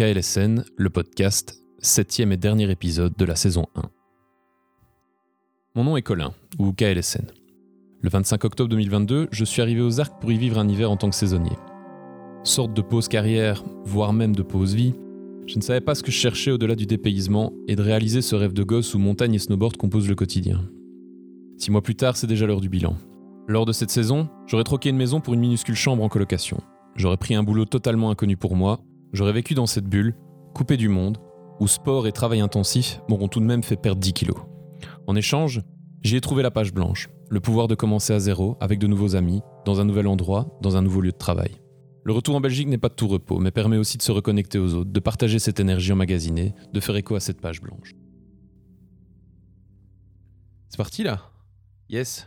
KLSN, le podcast, septième et dernier épisode de la saison 1. Mon nom est Colin, ou KLSN. Le 25 octobre 2022, je suis arrivé aux Arcs pour y vivre un hiver en tant que saisonnier. Sorte de pause carrière, voire même de pause vie, je ne savais pas ce que je cherchais au-delà du dépaysement et de réaliser ce rêve de gosse où montagne et snowboard composent le quotidien. Six mois plus tard, c'est déjà l'heure du bilan. Lors de cette saison, j'aurais troqué une maison pour une minuscule chambre en colocation. J'aurais pris un boulot totalement inconnu pour moi, j'aurais vécu dans cette bulle, coupé du monde, où sport et travail intensif m'auront tout de même fait perdre 10 kilos. En échange, j'y ai trouvé la page blanche, le pouvoir de commencer à zéro avec de nouveaux amis, dans un nouvel endroit, dans un nouveau lieu de travail. Le retour en Belgique n'est pas de tout repos, mais permet aussi de se reconnecter aux autres, de partager cette énergie emmagasinée, de faire écho à cette page blanche. C'est parti là? Yes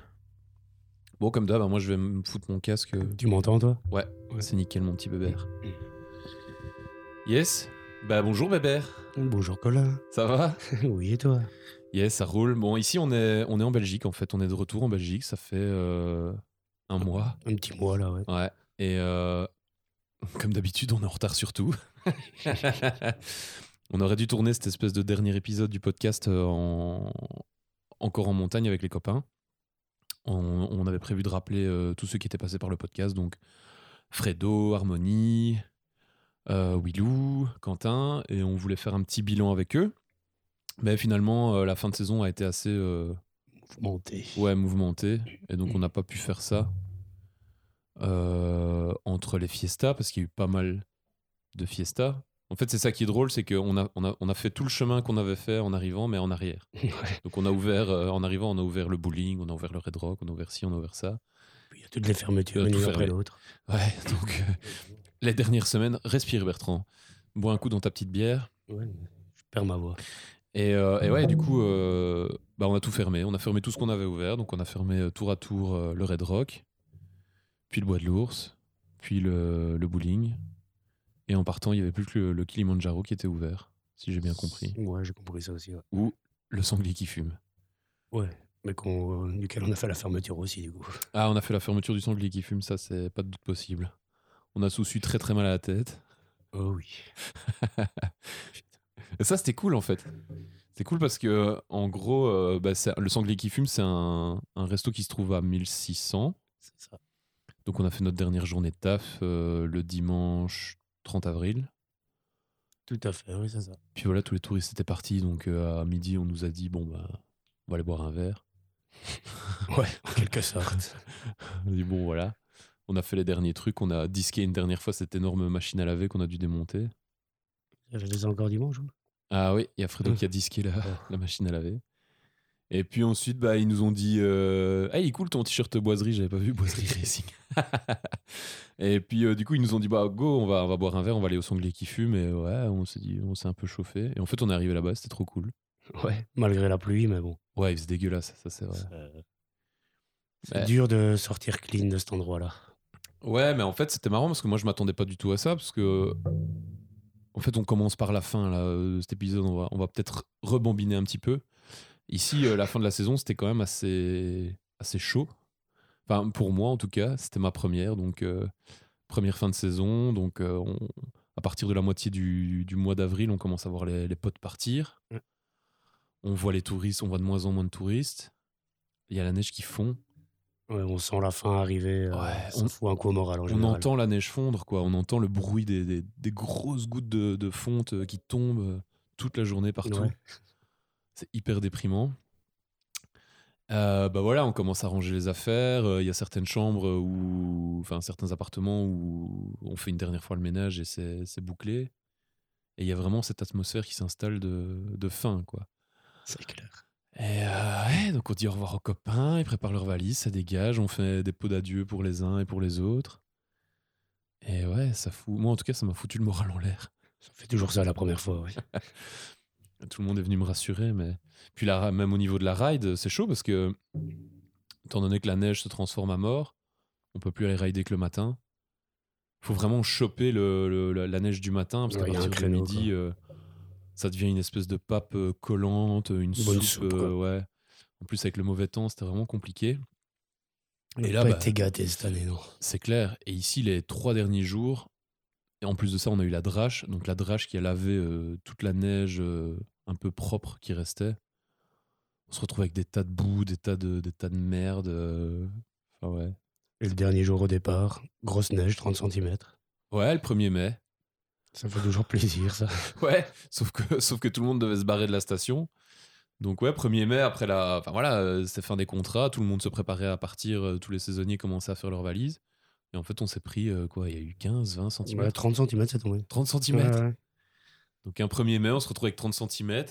Bon, comme d'hab, hein, moi je vais me foutre mon casque. Tu m'entends, toi? Ouais, c'est nickel, mon petit bébert. Yes Bah bonjour bébert Bonjour, Colin. Ça va? Oui, et toi? Yes, ça roule. Bon, ici on est, on est en Belgique en fait, on est de retour en Belgique, ça fait euh, un mois. Un petit mois, là, ouais. Ouais, et euh, comme d'habitude, on est en retard sur tout. on aurait dû tourner cette espèce de dernier épisode du podcast euh, en... encore en montagne avec les copains. On, on avait prévu de rappeler euh, tous ceux qui étaient passés par le podcast, donc Fredo, Harmonie, euh, Willou, Quentin, et on voulait faire un petit bilan avec eux. Mais finalement, euh, la fin de saison a été assez euh, Monté. ouais, mouvementée, et donc on n'a pas pu faire ça entre les fiestas, parce qu'il y a eu pas mal de fiestas. En fait, c'est ça qui est drôle, c'est qu'on a, on a, on a fait tout le chemin qu'on avait fait en arrivant, mais en arrière. Ouais. Donc on a ouvert, en arrivant, on a ouvert le bowling, on a ouvert le Red Rock, on a ouvert ci, on a ouvert ça. Puis il y a toutes les fermetures, une après l'autre. Ouais, donc les dernières semaines, respire Bertrand. Bois un coup dans ta petite bière. Ouais, je perds ma voix. Et, euh, et ouais, du coup, euh, bah, on a tout fermé. On a fermé tout ce qu'on avait ouvert. Donc on a fermé euh, tour à tour euh, le Red Rock, puis le Bois de l'Ours, puis le, le bowling. Et en partant, il n'y avait plus que le, le Kilimanjaro qui était ouvert, si j'ai bien compris. Ouais, j'ai compris ça aussi. Ouais, Ou le sanglier qui fume. Ouais, mais duquel on a fait la fermeture aussi, du coup. Ah, on a fait la fermeture du sanglier qui fume, ça, c'est pas de doute possible. On a sous très très mal à la tête. Oh oui. Et ça, c'était cool en fait. C'est cool parce que, en gros, euh, bah, le sanglier qui fume, c'est un, un resto qui se trouve à 1600. C'est ça. Donc, on a fait notre dernière journée de taf euh, le dimanche 30 avril. Tout à fait, oui, c'est ça. Puis voilà, tous les touristes étaient partis. Donc, euh, à midi, on nous a dit bon, bah, on va aller boire un verre. Ouais, en quelque sorte. On a dit bon, voilà. On a fait les derniers trucs. On a disqué une dernière fois cette énorme machine à laver qu'on a dû démonter. J'avais les encore dimanche. ou Ah oui, il y a Fredo Mm. qui a disqué la, la machine à laver. Et puis ensuite, bah, ils nous ont dit euh, Hey, il est cool ton t-shirt boiserie, j'avais pas vu boiserie racing. et puis euh, du coup, ils nous ont dit Bah, go, on va, on va boire un verre, on va aller au sanglier qui fume. Et ouais, on s'est dit, on s'est un peu chauffé. Et en fait, on est arrivé là-bas, c'était trop cool. Ouais, malgré la pluie, mais bon. Ouais, c'est dégueulasse, ça c'est vrai. C'est dur de sortir clean de cet endroit-là. Ouais, mais en fait, c'était marrant parce que moi, je m'attendais pas du tout à ça. Parce que, en fait, on commence par la fin, là, euh, cet épisode. On va, on va peut-être rebambiner un petit peu. Ici, euh, la fin de la saison, c'était quand même assez, assez chaud. Enfin, pour moi, en tout cas, c'était ma première. Donc, euh, première fin de saison. Donc, euh, on- à partir de la moitié du, du mois d'avril, on commence à voir les, les potes partir. Ouais. On voit les touristes, on voit de moins en moins de touristes. Il y a la neige qui fond. Ouais, on sent la fin arriver. euh, Ouais, on- fout un coup au moral en On général. entend la neige fondre, quoi. On entend le bruit des, des- des grosses gouttes de, de fonte euh, qui tombent euh, toute la journée partout. Ouais. C'est hyper déprimant. Euh, bah voilà, on commence à ranger les affaires. Euh, Il y a certaines chambres où, enfin certains appartements où on fait une dernière fois le ménage et c'est c'est bouclé. Et il y a vraiment cette atmosphère qui s'installe de, de fin, quoi. C'est clair. Et euh, ouais, donc on dit au revoir aux copains, ils préparent leurs valises, ça dégage, on fait des pots d'adieu pour les uns et pour les autres. Et ouais, ça fout. Moi en tout cas, ça m'a foutu le moral en l'air. Ça fait toujours ça la première fois, oui. Tout le monde est venu me rassurer, mais. Puis là, même au niveau de la ride, c'est chaud parce que, étant donné que la neige se transforme à mort, on peut plus aller rider que le matin. faut vraiment choper le, le- la, neige du matin parce qu'à Ouais, un partir de midi, euh, ça devient une espèce de pape euh, collante, une Bonne soupe. soupe, euh, ouais. En plus, avec le mauvais temps, c'était vraiment compliqué. Et là, pas bah, été gâtés cette année, non. C'est clair. Et ici, les trois derniers jours, Et en plus de ça, on a eu la drache. Donc la drache qui a lavé euh, toute la neige euh, un peu propre qui restait. On se retrouve avec des tas de boue, des tas de, des tas de merde. euh. Enfin ouais. Et le dernier jour au départ, grosse neige, 30 cm. Ouais, le 1er mai. Ça fait toujours plaisir, ça. Ouais, sauf que, sauf que tout le monde devait se barrer de la station. Donc ouais, 1er mai, après la... Enfin voilà, euh, c'était fin des contrats, tout le monde se préparait à partir, euh, tous les saisonniers commençaient à faire leurs valises. Et en fait, on s'est pris, euh, quoi, il y a eu 15, 20 cm Ouais, 30 cm, c'est tombé. 30 cm Ouais, ouais. Donc un 1er mai, on se retrouve avec 30 cm.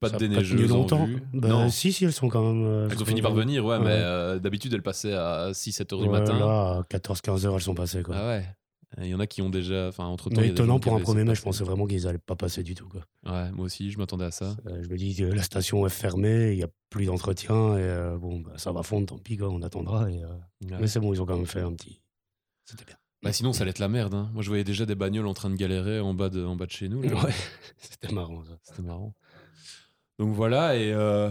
Pas Ça de tenu déneigeuses en longtemps. vue. Bah, non, Si, si, elles sont quand même. euh, elles ont fini par venir, ouais, mais euh, d'habitude, elles passaient à 6-7 heures du matin. Là, à 14-15 heures, elles sont passées. Quoi. Ah ouais. Il y en a qui ont déjà... Enfin, des gens étonnant pour un premier mai, je pensais vraiment qu'ils allaient pas passer du tout. Quoi. Ouais, moi aussi, je m'attendais à ça. Euh, je me dis que la station est fermée, il n'y a plus d'entretien, et euh, bon, bah, ça va fondre, tant pis, quoi, on attendra. Et, euh, Ouais. Mais c'est bon, ils ont quand même fait un petit. C'était bien. Bah sinon, ça allait être la merde. hein. Moi, je voyais déjà des bagnoles en train de galérer en bas de, en bas de chez nous. là. Ouais, c'était marrant ça. C'était marrant. Donc voilà, et, euh,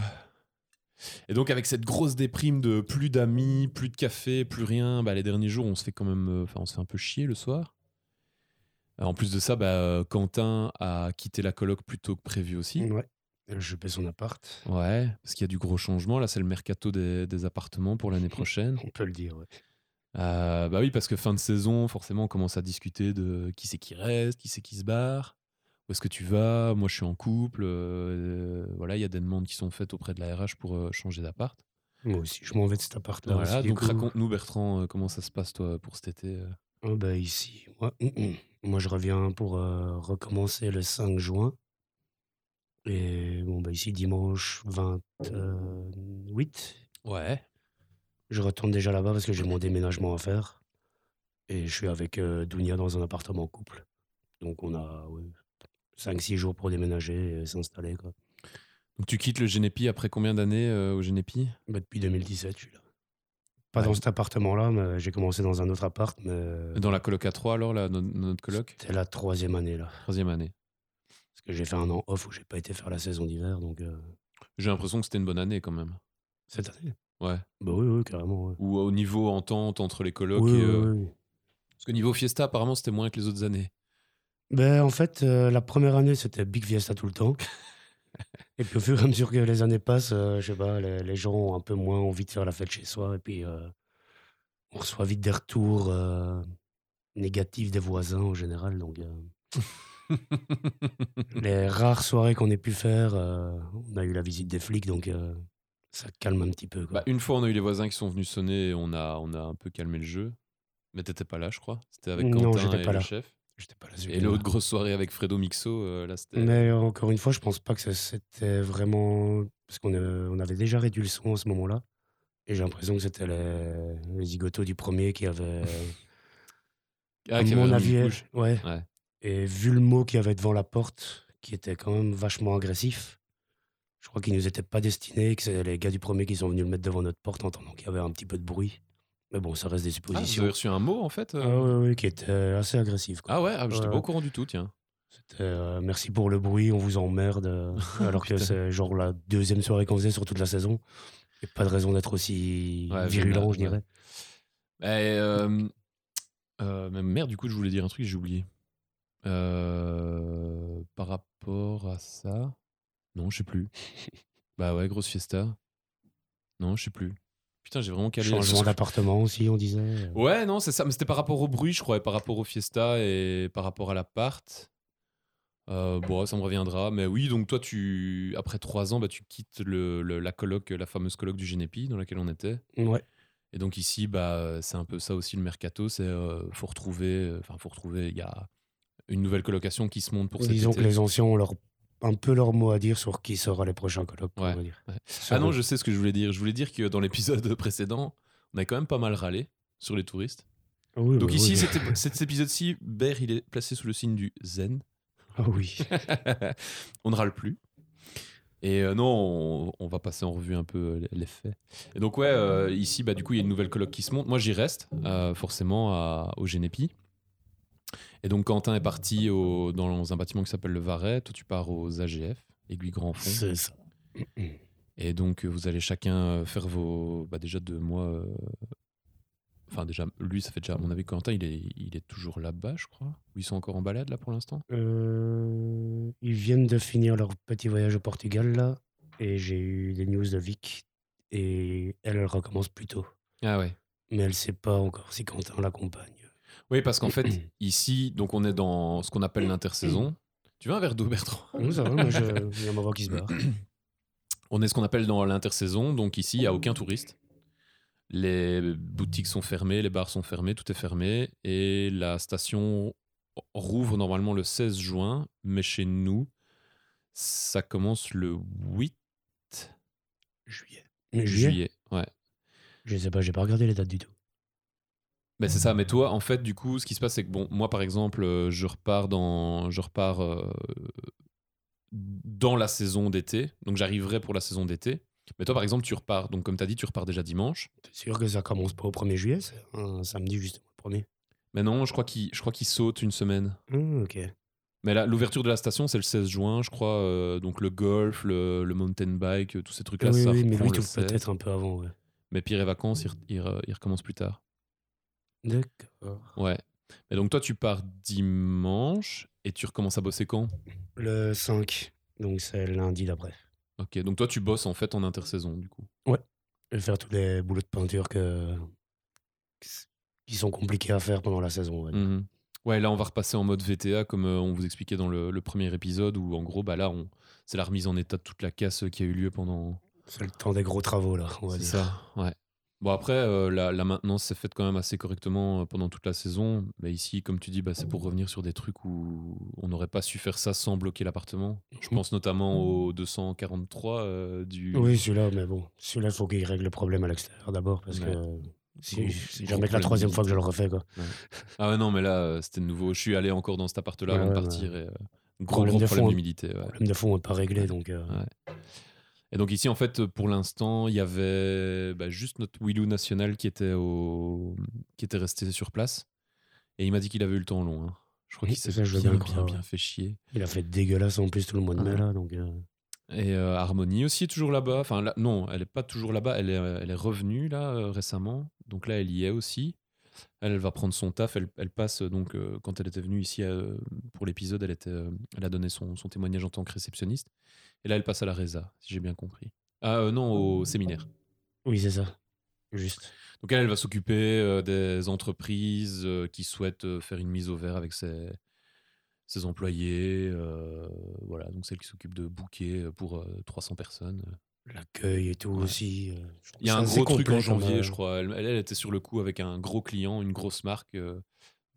et donc avec cette grosse déprime de plus d'amis, plus de café, plus rien, bah, les derniers jours, on se fait quand même, euh, enfin, on se fait un peu chier le soir. Euh, En plus de ça, bah, euh, Quentin a quitté la coloc plus tôt que prévu aussi. Ouais. Je paie son appart, Ouais, parce qu'il y a du gros changement. Là, c'est le mercato des, des appartements pour l'année prochaine. on peut le dire. Ouais. Euh, bah oui, parce que fin de saison, forcément, on commence à discuter de qui c'est qui reste, qui c'est qui se barre, où est-ce que tu vas, moi je suis en couple, euh, voilà, il y a des demandes qui sont faites auprès de la RH pour euh, changer d'appart. Moi aussi, je m'en vais de cet appart-là. Voilà, donc raconte-nous Bertrand, euh, comment ça se passe toi pour cet été Ah bah, ici, moi, hum, hum. moi je reviens pour recommencer le 5 juin. Et bon, bah, ici, dimanche 28, Ouais. je retourne déjà là-bas parce que j'ai mon déménagement à faire. Et je suis avec euh, Dounia dans un appartement couple. Donc on a 5-6 jours pour déménager et s'installer. quoi. Donc tu quittes le Genepi après combien d'années euh, au Genepi? Bah, depuis 2017, je suis là. Pas Ouais. dans cet appartement-là, mais j'ai commencé dans un autre appart. Mais Dans la coloc à 3 alors, là, no- notre coloc? C'était la troisième année là. Troisième année. Parce que j'ai fait un an off où j'ai pas été faire la saison d'hiver. Donc euh, J'ai l'impression que c'était une bonne année quand même. cette année? Ouais. Bah oui, oui, carrément. ouais. Ou au niveau entente entre les colocs Oui, et... oui, euh, oui. Parce que niveau Fiesta, apparemment, c'était moins que les autres années. Ben, en fait, euh, la première année, c'était Big Fiesta tout le temps. et puis au fur et à mesure que les années passent, euh, je sais pas, les, les gens ont un peu moins envie de faire la fête chez soi. Et puis, euh, on reçoit vite des retours négatifs des voisins en général. Donc, les rares soirées qu'on ait pu faire, on a eu la visite des flics, donc ça calme un petit peu. Quoi. Bah, une fois, on a eu les voisins qui sont venus sonner et on a, on a un peu calmé le jeu. Mais t'étais pas là, je crois. C'était avec Non, Quentin j'étais et pas le là. chef. J'étais pas là. Et l'autre grosse soirée avec Fredo Mixo, euh, là, c'était... Mais encore une fois, je pense pas que c'était vraiment. Parce qu'on euh, on avait déjà réduit le son à ce moment-là. Et j'ai l'impression que c'était les, les zigotos du premier qui avaient. Ah, qui mon avis, ouais. Ouais. Et vu le mot qu'il y avait devant la porte, qui était quand même vachement agressif, je crois qu'il nous était pas destiné, que c'est les gars du premier qui sont venus le mettre devant notre porte en entendant qu'il y avait un petit peu de bruit. Mais bon, ça reste des Ah, vous suppositions. avez reçu un mot, en fait euh Ah, ouais, ouais, qui était assez agressif. quoi. Ah ouais, ah, j'étais pas au courant du tout, tiens. C'était euh, merci pour le bruit, on vous emmerde. euh, alors que c'est genre la deuxième soirée qu'on faisait sur toute la saison. Et pas de raison d'être aussi Ouais, virulent, je dirais. ouais. Euh, euh, mais merde, du coup, je voulais dire un truc, j'ai oublié. Euh, par rapport à ça... Non, je sais plus. bah ouais, grosse fiesta. Non, je sais plus. Putain, j'ai vraiment calé... Changement d'appartement aussi, on disait. Ouais, non, c'est ça. Mais c'était par rapport au bruit, je crois, et par rapport au fiesta et par rapport à l'appart. Euh, bon, ça me reviendra. Mais oui, donc toi, tu après trois ans, bah, tu quittes le, le- la coloc, la fameuse coloc du Genepi dans laquelle on était. Ouais. Et donc ici, bah, c'est un peu ça aussi le mercato. C'est euh, faut retrouver, enfin faut retrouver. Il y a une nouvelle colocation qui se monte pour cet Disons été. que les anciens ont leur, un peu leur mot à dire sur qui sera les prochains colloques. Ouais, ouais. Ah non, je sais ce que je voulais dire. Je voulais dire que dans l'épisode précédent, on a quand même pas mal râlé sur les touristes. Ah oui, Donc ici, oui. cet épisode-ci, Ber, il est placé sous le signe du zen. Ah oui. on ne râle plus. Et euh, non, on, on va passer en revue un peu euh, les faits. Et donc ouais, euh, ici, bah, du coup, il y a une nouvelle coloc qui se monte. Moi, j'y reste, euh, forcément, à- au Genepi. Et donc, Quentin est parti au- dans un bâtiment qui s'appelle le Varet. Toi, tu pars aux AGF, Aiguille Grand Fond. C'est ça. Et donc, vous allez chacun euh, faire vos... Bah, déjà deux mois... euh, Enfin, déjà, lui, ça fait déjà, à mon avis, Quentin, il est, il est toujours là-bas, je crois. Ou ils sont encore en balade, là, pour l'instant? Euh, ils viennent de finir leur petit voyage au Portugal, là. Et j'ai eu des news de Vic. Et elle, elle recommence plus tôt. Ah ouais. Mais elle sait pas encore si Quentin l'accompagne. Oui, parce qu'en fait, ici, donc on est dans ce qu'on appelle l'intersaison. Tu veux un verre d'eau, Bertrand? Non, ça va, moi, je... il y a ma voix qui se barre. On est ce qu'on appelle dans l'intersaison, donc ici, il n'y a aucun touriste. Les boutiques sont fermées, les bars sont fermés, tout est fermé. Et la station rouvre normalement le 16 juin, mais chez nous, ça commence le 8 Juillet. juillet. Juillet? Ouais. Je sais pas, j'ai pas regardé les dates du tout. Ben c'est ça, mais toi, en fait, du coup, ce qui se passe, c'est que bon, moi, par exemple, euh, je repars dans, je repars euh, dans la saison d'été, donc j'arriverai pour la saison d'été. Mais toi, par exemple, tu repars, donc comme tu as dit, tu repars déjà dimanche. T'es sûr que ça commence pas au 1er juillet C'est un samedi justement, le premier Mais non, je crois qu'il, qu'il saute une semaine. Ah, ok. Mais là, l'ouverture de la station, c'est le 16 juin, je crois. euh, donc le golf, le, le mountain bike, tous ces trucs-là, oui, ça oui, mais reprend lui, le tout 16. peut-être un peu avant, ouais. Mais Pire et Vacances, il, re- il il recommence plus tard. D'accord. Ouais. Mais donc toi, tu pars dimanche et tu recommences à bosser quand? Le 5, donc c'est lundi d'après. Ok, donc toi, tu bosses en fait en intersaison, du coup? Je vais faire tous les boulots de peinture que... qui sont compliqués à faire pendant la saison. ouais. Mhm. Ouais, là, on va repasser en mode VTA, comme euh, on vous expliquait dans le, le premier épisode, où en gros, bah là, on, c'est la remise en état de toute la casse qui a eu lieu pendant. C'est le temps des gros travaux, là, on va C'est dire. ça, ouais. Bon, après, euh, la, la maintenance s'est faite quand même assez correctement euh, pendant toute la saison. Mais ici, comme tu dis, bah, c'est pour revenir sur des trucs où on n'aurait pas su faire ça sans bloquer l'appartement. Je Mhm. pense notamment au 243 euh, du. Oui, celui-là, mais bon, celui-là, il faut qu'il règle le problème à l'extérieur d'abord, parce Ouais. que c'est jamais que la troisième fois que je le refais, quoi. Ah ouais, non, mais là, c'était nouveau. Je suis allé encore dans cet appart-là Ouais, avant de partir. Et, euh, gros, Problème gros de problème fond. d'humidité. problème de fond n'est pas réglé, donc... Et donc ici, en fait, pour l'instant, il y avait bah, juste notre Willou national qui était, au... qui était resté sur place. Et il m'a dit qu'il avait eu le temps long. hein. Je crois qu'il s'est bien, bien fait chier. Il a fait dégueulasse en plus tout le mois de mai, là, donc... euh, Et euh, Harmonie aussi est toujours là-bas. Enfin, là- non, elle est pas toujours là-bas. Elle est, elle est revenue là euh, récemment. Donc là, elle y est aussi. Elle, elle va prendre son taf. Elle, elle passe donc euh, quand elle était venue ici pour l'épisode, elle était, elle a donné son, son témoignage en tant que réceptionniste. Et là, elle passe à la Reza, si j'ai bien compris. Ah euh, non, au séminaire. Oui, c'est ça. Juste. Donc elle, elle va s'occuper euh, des entreprises euh, qui souhaitent euh, faire une mise au vert avec ses, ses employés. euh, voilà, donc celle qui s'occupe de euh, pour euh, 300 personnes. L'accueil et tout Ouais. aussi. euh, Il y a un gros truc en janvier, euh, je crois. Elle, elle, elle était sur le coup avec un gros client, une grosse marque euh,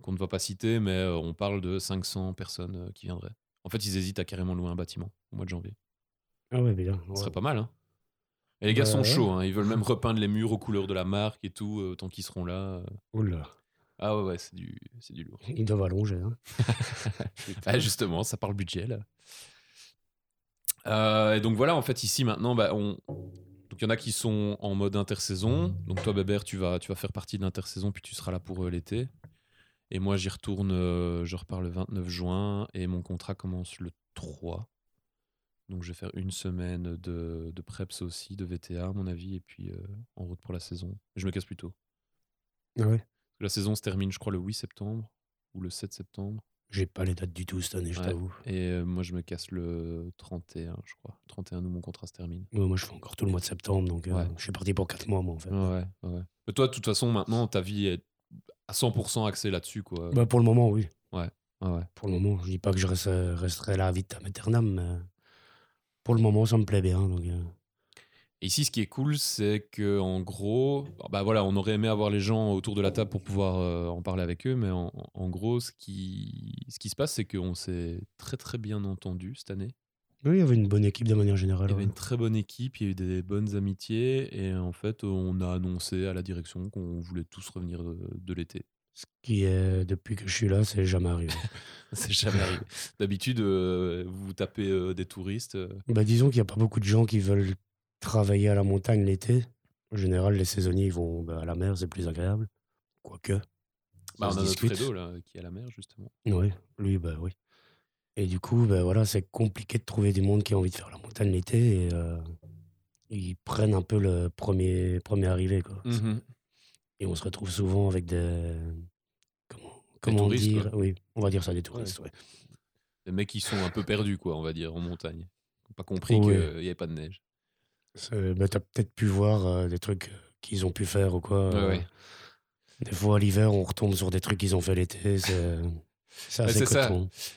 qu'on ne va pas citer, mais euh, on parle de 500 personnes euh, qui viendraient. En fait, ils hésitent à carrément louer un bâtiment au mois de janvier. Ah ouais, bien. Ce serait pas mal, hein Et les gars Bah sont ouais. chauds, hein. ils veulent même repeindre les murs aux couleurs de la marque et tout, euh, tant qu'ils seront là. euh. Oula, Ah ouais, ouais, c'est du, c'est du lourd. ils doivent allonger. Hein. Ah, justement, ça parle budget là. Euh, et donc voilà, en fait, ici maintenant, bah, on... donc il y en a qui sont en mode intersaison. Donc toi, Bébert, tu vas, tu vas faire partie de l'intersaison, puis tu seras là pour euh, l'été. Et moi, j'y retourne, euh, je repars le 29 juin et mon contrat commence le 3. Donc je vais faire une semaine de, de preps aussi, de VTA à mon avis, et puis euh, en route pour la saison. Je me casse plus tôt. Ah ouais? La saison se termine, je crois, le 8 septembre ou le 7 septembre. J'ai pas les dates du tout cette année, je t'avoue. Et euh, moi, je me casse le 31, je crois. 31 où mon contrat se termine. Ouais, moi, je fais encore tout le mois de septembre, donc euh, Ouais. je suis parti pour 4 mois, moi, en fait. Ouais, ouais. Mais toi, de toute façon, maintenant, ta vie est à 100% axée là-dessus, quoi. Bah, pour le moment, oui. Ouais, ouais. Pour le moment, je dis pas que je reste- resterai là à vitam aeternam, mais pour le moment, ça me plaît bien. Donc, euh, ici, ce qui est cool, c'est que en gros, bah voilà, on aurait aimé avoir les gens autour de la table pour pouvoir euh, en parler avec eux, mais en, en gros, ce qui, ce qui se passe, c'est qu'on s'est très très bien entendu cette année. Oui, il y avait une bonne équipe de manière générale. Il y avait ouais. une très bonne équipe, il y a eu des bonnes amitiés, et en fait, on a annoncé à la direction qu'on voulait tous revenir de, de l'été. Ce qui est, depuis que je suis là, c'est jamais arrivé. C'est jamais arrivé. D'habitude, euh, vous tapez euh, des touristes. euh, bah, disons qu'il n'y a pas beaucoup de gens qui veulent travailler à la montagne l'été. En général, les saisonniers ils vont bah, à la mer, c'est plus agréable. Quoique. Bah, on a notre. Fredo là, qui est à la mer, justement. Oui, lui, bah oui. Et du coup, bah, voilà, c'est compliqué de trouver du monde qui a envie de faire la montagne l'été. Et ils prennent un peu le premier, premier arrivé. Quoi. Mhm. Et on se retrouve souvent avec des. Comment, comment touristes, dire quoi. Oui, on va dire ça, des touristes, ouais. Les mecs qui sont un peu perdus, quoi, on va dire, en montagne. Ils n'ont pas compris Ouais. qu'il n'y avait pas de neige. Bah, T'as peut-être pu voir euh, des trucs qu'ils ont pu faire ou quoi. Ouais, euh. Des fois, à l'hiver, on retombe sur des trucs qu'ils ont fait l'été. C'est c'est ça.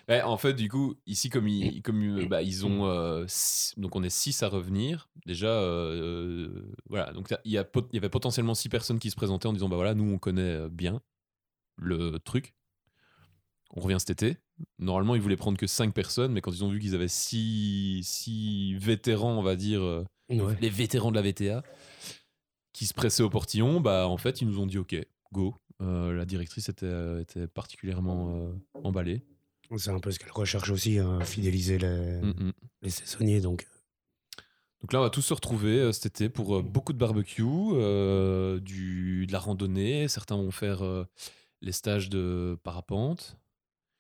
Ouais, en fait, du coup, ici, comme ils, comme, euh, bah, ils ont. euh, six- donc, on est 6 à revenir. Déjà, euh, voilà. Donc, il y, avait potentiellement 6 personnes qui se présentaient en disant Bah voilà, nous, on connaît bien le truc. On revient cet été. Normalement, ils voulaient prendre que 5 personnes, mais quand ils ont vu qu'ils avaient 6 vétérans, on va dire, Ouais. les vétérans de la VTA, qui se pressaient au portillon, bah en fait, ils nous ont dit OK, go. Euh, la directrice était, euh, était particulièrement euh, emballée. C'est un peu ce qu'elle recherche aussi, hein, fidéliser les, Mm, les saisonniers. Donc, Donc là, on va tous se retrouver cet été pour beaucoup de barbecue, euh, du, de la randonnée. Certains vont faire euh, les stages de parapente.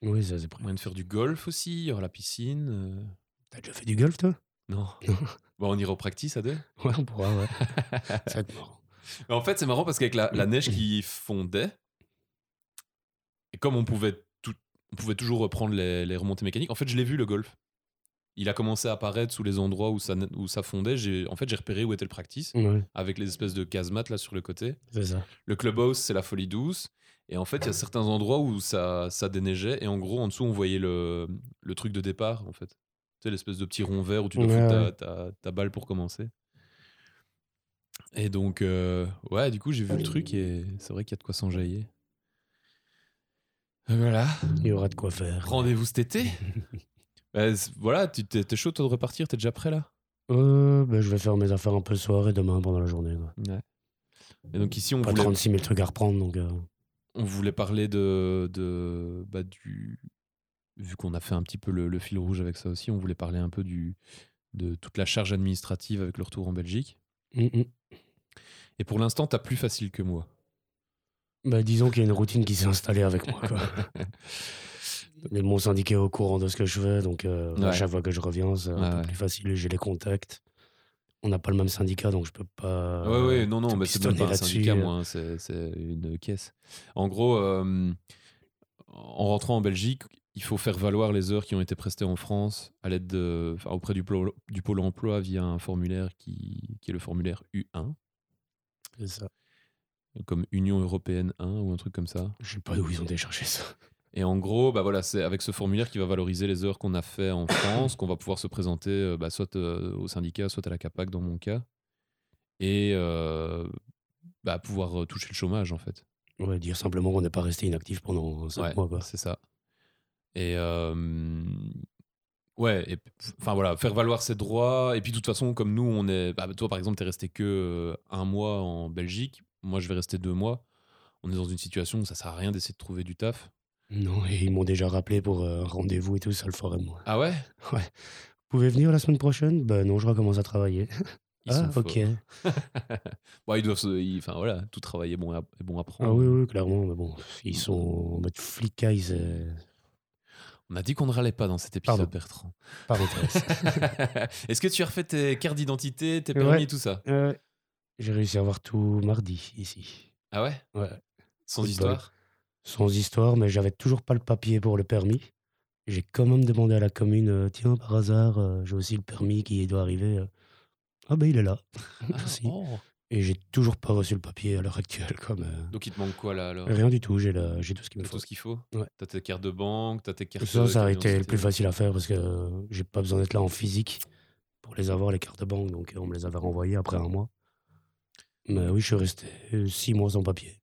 oui, ça c'est. Moyen de faire du golf aussi. Il y aura la piscine. euh. T'as déjà fait du golf, toi? Non. bon, on ira au practice à deux. Ouais, on pourra, ouais. ça va être marrant. Mais en fait, c'est marrant parce qu'avec la, la neige qui fondait, et comme on pouvait, tout, on pouvait toujours reprendre les, les remontées mécaniques, en fait, je l'ai vu le golf. Il a commencé à apparaître sous les endroits où ça, où ça fondait. J'ai, en fait, j'ai repéré où était le practice, Ouais, avec les espèces de casemates là sur le côté. c'est ça. Le clubhouse, c'est la folie douce. Et en fait, il y a certains endroits où ça, ça déneigeait. Et en gros, en dessous, on voyait le, le truc de départ, en fait. Tu sais, l'espèce de petit rond vert où tu dois Ouais, foutre ta, ouais. ta- ta balle pour commencer. Et donc, euh, ouais, du coup, j'ai vu le truc et c'est vrai qu'il y a de quoi s'enjailler. Voilà. Il y aura de quoi faire. Rendez-vous cet été. Bah, voilà, tu t'es t'es chaud toi de repartir? T'es déjà prêt là? Euh, ben, je vais faire mes affaires un peu le soir et demain pendant la journée. Ouais. Et donc ici, on Pas voulait, 36 000 trucs à reprendre, donc. euh, on voulait parler de, de bah, du vu qu'on a fait un petit peu le, le fil rouge avec ça aussi on voulait parler un peu du de toute la charge administrative avec le retour en Belgique mm, mm. et pour l'instant t'as plus facile que moi Bah, disons qu'il y a une routine qui s'est installée avec moi. Quoi. Mon syndicat est au courant de ce que je fais, donc euh, à chaque fois que je reviens, c'est un peu ouais. plus facile. J'ai les contacts. On n'a pas le même syndicat, donc je peux pas. ouais ouais non non te mais c'est pas un syndicat moi hein, c'est c'est une caisse en gros euh, en rentrant en Belgique il faut faire valoir les heures qui ont été prestées en France à l'aide de enfin, auprès du pôle, du pôle emploi via un formulaire qui, qui est le formulaire U1 C'est ça. comme Union européenne 1 ou un truc comme ça. Je sais pas d'où ils ont déchargé ça. Et en gros, bah voilà, c'est avec ce formulaire qui va valoriser les heures qu'on a fait en France, qu'on va pouvoir se présenter euh, bah, soit euh, au syndicat, soit à la CAPAC dans mon cas, et euh, bah, pouvoir toucher le chômage en fait. Ouais, dire simplement qu'on n'est pas resté inactif pendant 5 Ouais, mois. C'est ça. Et ouais, enfin voilà, faire valoir ses droits. Et puis de toute façon, comme nous, on est, bah, toi par exemple, t'es resté que un mois en Belgique. Moi, je vais rester deux mois. On est dans une situation où ça sert à rien d'essayer de trouver du taf. Non, et ils m'ont déjà rappelé pour euh, rendez-vous et tout, ça le ferait moi. Ah ouais? Ouais. Vous pouvez venir la semaine prochaine? Ben non, je recommence à travailler. Ils ah, ok. Bon, ils doivent se- ils- Enfin voilà, tout travail est bon à, est bon à prendre. Ah oui, oui, clairement, mais bon, ils sont en mode c'est On a dit qu'on ne râlait pas dans cet épisode, Pardon. Bertrand. m'intéresse. Est-ce que tu as refait tes cartes d'identité, tes permis Ouais. et tout ça? Euh, J'ai réussi à avoir tout mardi ici. Ah ouais? Ouais. Sans histoire? Sans histoire, mais j'avais toujours pas le papier pour le permis. J'ai quand même demandé à la commune, euh, tiens, par hasard, euh, j'ai aussi le permis qui doit arriver. Ah ben il est là. Merci. oh. Et j'ai toujours pas reçu le papier à l'heure actuelle. Comme, euh, Donc il te manque quoi là alors? Rien du tout, j'ai la- j'ai tout ce qu'il me faut. tout ce qu'il faut? Ouais. T'as tes cartes de banque, t'as tes cartes Ça, ça a été le plus facile à faire parce que j'ai pas besoin d'être là en physique pour les avoir, les cartes de banque. Donc on me les avait renvoyées après un mois. Mais oui, je suis resté six mois sans papier.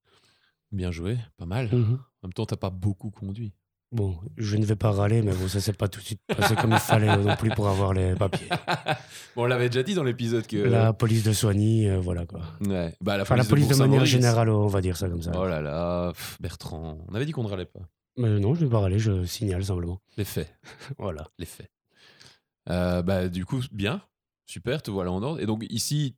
Bien joué, pas mal. Mhm. En même temps, t'as pas beaucoup conduit. Bon, je ne vais pas râler, mais bon, ça s'est pas tout de suite passé comme il fallait euh, non plus pour avoir les papiers. bon, on l'avait déjà dit dans l'épisode que. La police de Soigny, euh, voilà quoi. Ouais. Bah, la Enfin, la police, police de, manière générale, on va dire ça comme ça. Oh là là, pff, Bertrand. On avait dit qu'on ne râlait pas. Mais non, je ne vais pas râler, je signale simplement. Les faits. Voilà. les faits. Euh, bah, du coup, bien, super, te voilà en ordre. Et donc ici,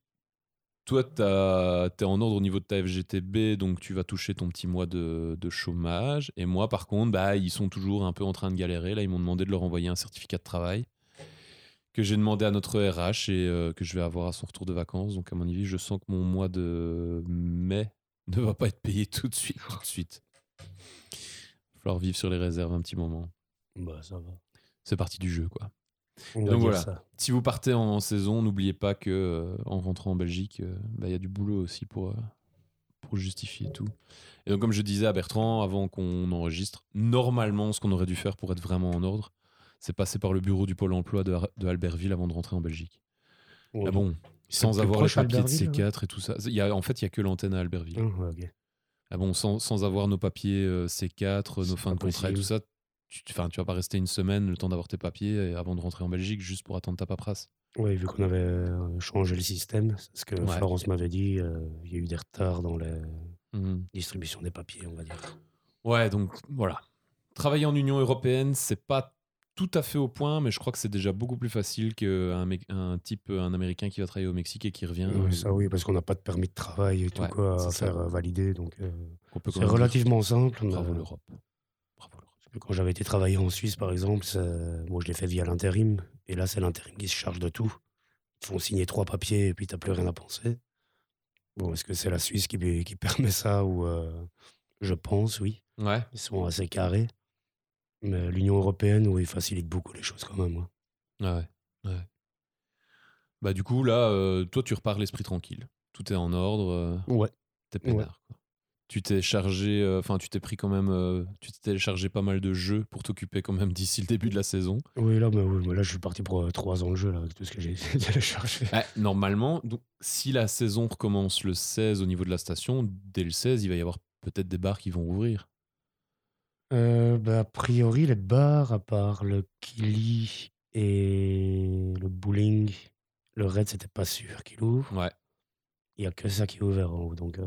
toi, tu es en ordre au niveau de ta FGTB, donc tu vas toucher ton petit mois de, de chômage. Et moi, par contre, bah, ils sont toujours un peu en train de galérer. Là, ils m'ont demandé de leur envoyer un certificat de travail que j'ai demandé à notre RH et euh, que je vais avoir à son retour de vacances. Donc, à mon avis, je sens que mon mois de mai ne va pas être payé tout de suite. Tout de suite. Il va falloir vivre sur les réserves un petit moment. Bah, ça va. C'est partie du jeu, quoi. Donc voilà. ça. Si vous partez en saison, n'oubliez pas que euh, en rentrant en Belgique, euh, bah, il y a du boulot aussi pour, euh, pour justifier tout. Et donc, comme je disais à Bertrand avant qu'on enregistre, normalement, ce qu'on aurait dû faire pour être vraiment en ordre, c'est passer par le bureau du Pôle emploi de, Albertville avant de rentrer en Belgique. Ouais. Ah bon, sans avoir les papiers de Albertville, C4 et tout ça. Y a, en fait, il y a que l'antenne à Albertville. Ah, ok. Ah bon, sans, sans avoir nos papiers euh, C4, nos fins de contrat et tout ça, tu, enfin, tu vas pas rester une semaine le temps d'avoir tes papiers avant de rentrer en Belgique juste pour attendre ta paperasse. Oui, vu qu'on avait euh, changé le système, ce que Ouais. Florence m'avait dit, euh, il y a eu des retards dans la Mhm. distribution des papiers, on va dire. Ouais, donc voilà. Travailler en Union européenne, c'est pas tout à fait au point, mais je crois que c'est déjà beaucoup plus facile qu'un un type, un Américain qui va travailler au Mexique et qui revient. Euh, ça oui, parce qu'on n'a pas de permis de travail et tout Ouais, quoi à ça. faire valider, donc euh, c'est relativement simple. Bravo l'Europe. parce que quand j'avais été travailler en Suisse, par exemple, moi je l'ai fait via l'intérim, et là c'est l'intérim qui se charge de tout. Ils font signer trois papiers et puis t'as plus rien à penser. Bon, est-ce que c'est la Suisse qui, qui permet ça ou euh, je pense, oui. Ouais. Ils sont assez carrés. Mais l'Union européenne, oui, facilite beaucoup les choses quand même. hein. Ah ouais. ouais. Bah du coup là, euh, toi tu repars l'esprit tranquille. Tout est en ordre. euh, Ouais. T'es peinard. quoi. Tu t'es chargé, euh, enfin tu t'es pris quand même, euh, tu t'es téléchargé pas mal de jeux pour t'occuper quand même d'ici le début de la saison. Oui, là, mais, oui, mais là, je suis parti pour euh, trois ans de jeu, là, avec tout ce que j'ai téléchargé. Ouais, normalement, donc, si la saison recommence le 16 au niveau de la station, dès le 16, il va y avoir peut-être des bars qui vont rouvrir. Euh, bah, a priori, les bars, à part le Kili et le bowling, le Red, c'était pas sûr qu'il ouvre. Ouais. Il y a que ça qui est ouvert en haut, donc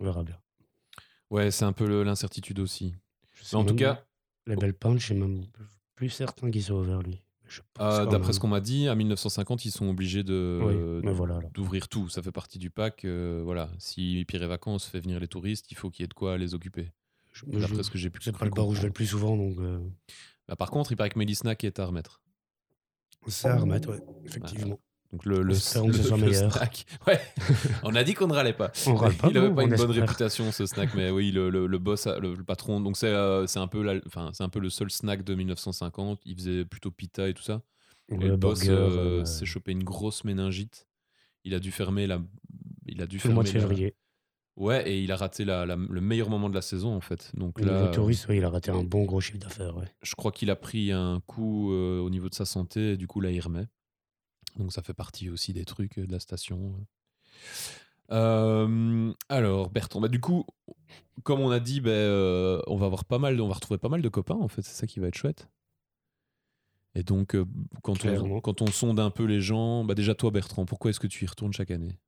on verra bien. Ouais, c'est un peu l'incertitude aussi. En tout cas, Les Belles Punch, je suis même plus certain qu'ils soient ouverts, lui. Euh, quand d'après même. ce qu'on m'a dit, à 1950, ils sont obligés de Oui, mais voilà. alors. d'ouvrir tout. Ça fait partie du pack. euh, voilà, si Pire et Vacances fait venir les touristes, il faut qu'il y ait de quoi les occuper. D'après ce que j'ai pu C'est pas le bar où je vais le plus souvent, donc euh, Bah, par contre, il paraît que Mélisnac est à remettre. c'est à remettre, ouais, effectivement. Donc le, le, Espérons que ce le- soit le meilleur. snack. Ouais, on a dit qu'on ne râlait pas. On râle pas, il avait nous, pas une bonne espère. réputation ce snack, mais oui, le, boss, le, patron. Donc c'est euh, un peu la- enfin c'est un peu le seul snack de 1950. Il faisait plutôt pita et tout ça. Et le boss euh, euh, s'est chopé une grosse méningite. Il a dû fermer la. Il a dû le mois de fermer février. Ouais, et il a raté la, la- le meilleur moment de la saison en fait. Donc niveau là, touriste, ouais, il a raté un bon gros chiffre d'affaires. Ouais. je crois qu'il a pris un coup euh, au niveau de sa santé et du coup là il remet. Donc ça fait partie aussi des trucs de la station. Euh, alors Bertrand, bah, du coup, comme on a dit, bah, euh, on va avoir pas mal, de- on va retrouver pas mal de copains en fait, c'est ça qui va être chouette. Et donc euh, quand on, quand on sonde un peu les gens, bah déjà toi Bertrand, pourquoi est-ce que tu y retournes chaque année?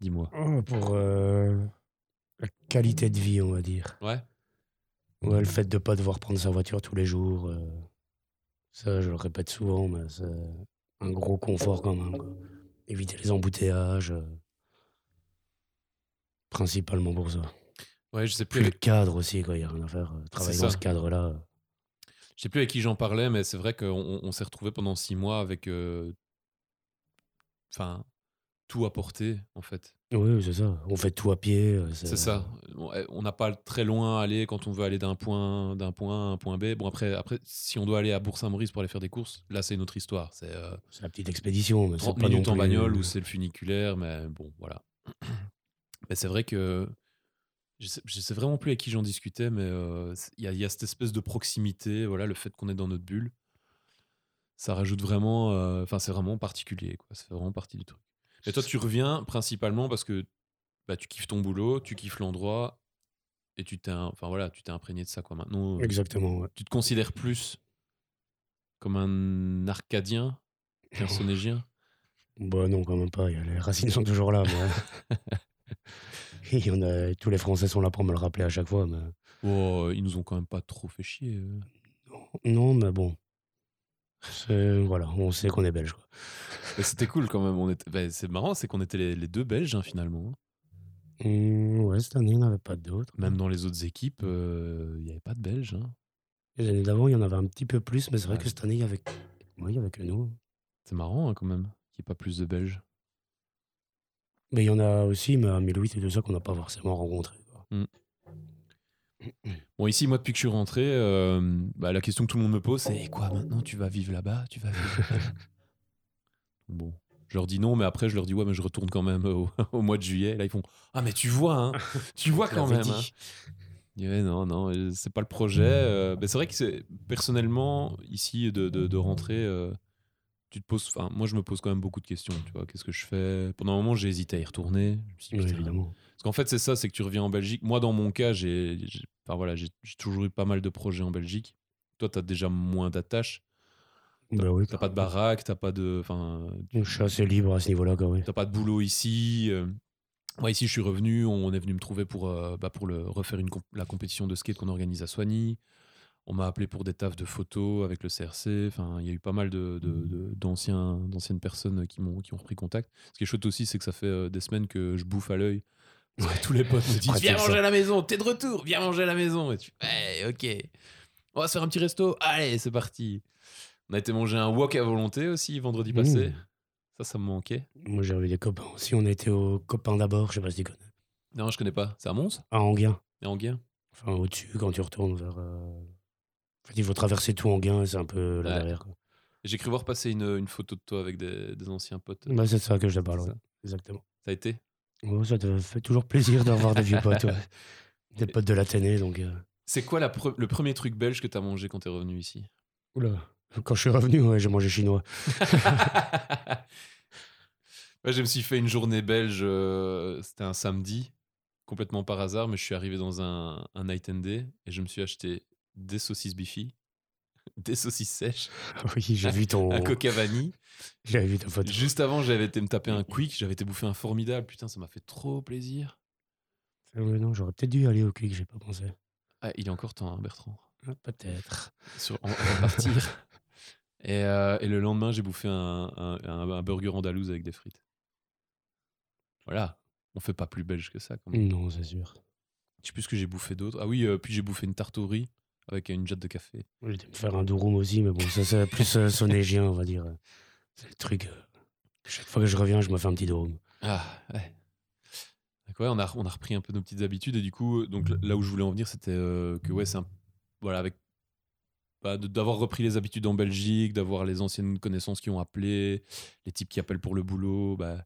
Dis-moi. Oh, pour la qualité de vie, on va dire. Ouais. Ouais, le fait de pas devoir prendre sa voiture tous les jours. ça, je le répète souvent, mais un gros confort quand même. quoi. Éviter les embouteillages. euh, principalement pour ça. Ouais, je sais plus. Le cadre aussi, quoi. Il n'y a rien à faire. euh, Travailler ça. dans ce cadre-là. Je sais plus avec qui j'en parlais, mais c'est vrai qu'on on- on s'est retrouvé pendant six mois avec, euh, enfin, tout à portée en fait. Oui, c'est ça. On fait tout à pied. euh, C'est ça. On eh, on n'a pas très loin à aller quand on veut aller d'un point d'un point A à un point B. Bon après, après, si on doit aller à Bourg-Saint-Maurice pour aller faire des courses, là c'est une autre histoire. C'est euh, C'est la petite expédition. Mais c'est 30 pas minutes en bagnole ou c'est le funiculaire, mais bon voilà. Mais c'est vrai que je sais, je sais vraiment plus avec qui j'en discutais, mais euh, c'est- il y, a- il y a cette espèce de proximité, voilà, le fait qu'on est dans notre bulle, ça rajoute vraiment, euh, enfin c'est vraiment particulier, quoi. Fait vraiment partie du truc. Et toi, tu reviens principalement parce que bah, tu kiffes ton boulot, tu kiffes l'endroit, et tu t'es, enfin voilà, tu t'es imprégné de ça, quoi. Maintenant, euh, Exactement, ouais. tu te considères plus comme un Arcadien qu'un Sonégien? Bah non, quand même pas. Les racines sont toujours là. Mais... En a... Tous les Français sont là pour me le rappeler à chaque fois. Mais... Oh, ils nous ont quand même pas trop fait chier. euh. Non, mais bon. Voilà, on sait qu'on est belge. Quoi. C'était cool quand même. On était... bah, c'est marrant, c'est qu'on était les, les deux Belges hein, finalement. Hum, ouais, cette année, il n'y en avait pas d'autres. Même dans les autres équipes, euh, il n'y avait pas de Belges. hein. Les années d'avant, il y en avait un petit peu plus, mais c'est vrai Ouais. que cette année, il y avait, ouais, avait que nous. C'est marrant hein, quand même qu'il n'y ait pas plus de Belges. Mais il y en a aussi, mais à 1008 et tout ça, qu'on n'a pas forcément rencontré. quoi. Bon, ici, moi, depuis que je suis rentré, euh, bah, la question que tout le monde me pose, c'est quoi maintenant Tu vas vivre là-bas? Tu vas vivre là-bas Bon, je leur dis non, mais après, je leur dis ouais, mais je retourne quand même au, au mois de juillet. Là, ils font ah, mais tu vois, hein, tu vois quand même. hein. non, non, euh, c'est pas le projet. euh, c'est vrai que c'est personnellement ici de, de, de rentrer, euh, tu te poses. Enfin, moi, je me pose quand même beaucoup de questions. Tu vois, qu'est-ce que je fais? Pendant un moment, j'ai hésité à y retourner. Je me suis dit, Oui, putain, évidemment. parce qu'en fait, c'est ça, c'est que tu reviens en Belgique. Moi, dans mon cas, j'ai enfin, voilà, j'ai toujours eu pas mal de projets en Belgique. Toi, tu as déjà moins d'attaches. Bah oui, T'as pas de baraque, t'as pas de, enfin, Je suis assez libre à ce niveau-là, quoi, oui. t'as pas de boulot ici. euh. Moi, ici, je suis revenu. On est venu me trouver pour, euh, bah, pour le, refaire une comp- la compétition de skate qu'on organise à Soigny. On m'a appelé pour des tafs de photos avec le CRC. Enfin, il y a eu pas mal de, de- de- d'anciennes personnes qui m'ont, qui ont repris contact. Ce qui est chouette aussi, c'est que ça fait euh, des semaines que je bouffe à l'œil. Tous les potes me disent Viens ça. manger à la maison, t'es de retour, viens manger à la maison. Et tu Ouais, ok. On va se faire un petit resto. Allez, c'est parti. On a été manger un wok à volonté aussi vendredi passé. Mmh. Ça, ça me manquait. Moi, j'avais des copains aussi. On était aux copains d'abord, je sais pas si tu connais. Non, je connais pas. C'est à Mons? À Anguin. Et Anguien Enfin, au-dessus, quand tu retournes vers. euh, En fait, il faut traverser tout Anguin, et c'est un peu là Ouais. derrière. Quoi. J'ai cru voir passer une, une photo de toi avec des, des anciens potes. Bah, c'est ça que je te parle, ouais. Exactement. Ça a été? Ouais, ça te fait toujours plaisir d'avoir des vieux potes, ouais. Des potes de l'Athénée, donc. euh, C'est quoi la pre- le premier truc belge que t'as mangé quand t'es revenu ici? Oula. Quand je suis revenu, ouais, j'ai mangé chinois. Moi, je me suis fait une journée belge. euh, C'était un samedi, complètement par hasard, mais je suis arrivé dans un, un night and day et je me suis acheté des saucisses bifi, des saucisses sèches, Oui, j'ai vu ton. un coca vanille. J'avais vu ta photo. Juste avant, j'avais été me taper un quick, j'avais été bouffer un formidable. Putain, ça m'a fait trop plaisir. Ouais, non, j'aurais peut-être dû aller au Quick, j'ai pas pensé. Ah, il est encore temps, hein, Bertrand. Ah, peut-être. sur, on va partir. Et, euh, et le lendemain, j'ai bouffé un, un, burger andalouse avec des frites. Voilà, on fait pas plus belge que ça. Quand même. Non, c'est sûr. Je sais plus ce que j'ai bouffé d'autre. Ah oui, euh, puis j'ai bouffé une tarte au riz avec une jatte de café. Moi, J'étais me faire un durum aussi, mais bon, ça c'est plus euh, sonégien, on va dire. C'est le truc. euh, Chaque fois que je reviens, je me fais un petit durum. Ah, ouais. Ouais, on a, on a repris un peu nos petites habitudes et du coup, donc là où je voulais en venir, c'était euh, que ouais, c'est un, voilà, avec bah, d'avoir repris les habitudes en Belgique, d'avoir les anciennes connaissances qui ont appelé, les types qui appellent pour le boulot, bah,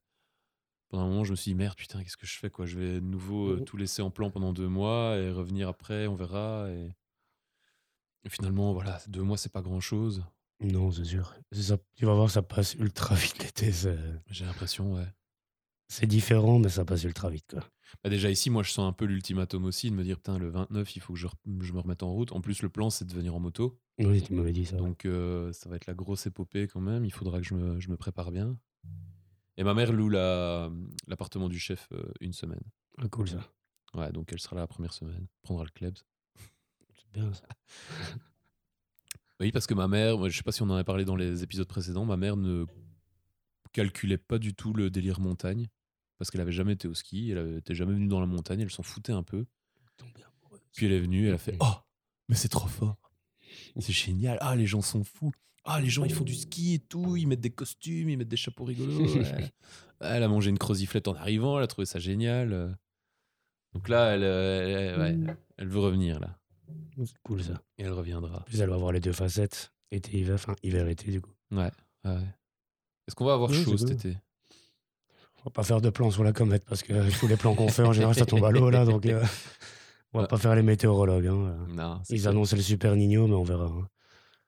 pendant un moment, je me suis dit merde, putain, qu'est-ce que je fais quoi? Je vais de nouveau euh, tout laisser en plan pendant deux mois et revenir après, on verra. Et, et finalement, voilà, deux mois, c'est pas grand chose. Non, c'est sûr. Ça, tu vas voir, ça passe ultra vite l'été. C'est J'ai l'impression, ouais. C'est différent, mais ça passe ultra vite. Quoi. Bah déjà ici, moi, je sens un peu l'ultimatum aussi de me dire, putain, le 29, il faut que je, me remette en route. En plus, le plan, c'est de venir en moto. Oui, tu m'avais dit ça. Donc, euh, ça va être la grosse épopée quand même. Il faudra que je me, je me prépare bien. Et ma mère loue la- l'appartement du chef euh, une semaine. Ah, cool ça. Ouais, donc elle sera là la première semaine, prendra le club. C'est bien ça. Oui, parce que ma mère, moi, je sais pas si on en a parlé dans les épisodes précédents, ma mère ne calculait pas du tout le délire montagne. Parce qu'elle avait jamais été au ski, elle était jamais venue dans la montagne, elle s'en foutait un peu. Puis elle est venue, elle a fait. Oh, mais c'est trop fort. C'est génial. Ah, les gens sont fous. Ah, les gens, ils font du ski et tout. Ils mettent des costumes, ils mettent des chapeaux rigolos. Ouais. Elle a mangé une croziflette en arrivant. Elle a trouvé ça génial. Donc là, elle, euh, elle- ouais, elle veut revenir, là. C'est cool ça. Et elle reviendra. En plus, elle va avoir les deux facettes. Été, hiver, enfin hiver-été du coup. Ouais, ouais. Est-ce qu'on va avoir Oui, chaud cet été? On va pas faire de plans sur la comète parce que tous les plans qu'on fait en général ça tombe à l'eau là. Donc euh, on va pas faire les météorologues. hein. Non. Ils annoncent le super Nino, mais on verra. hein.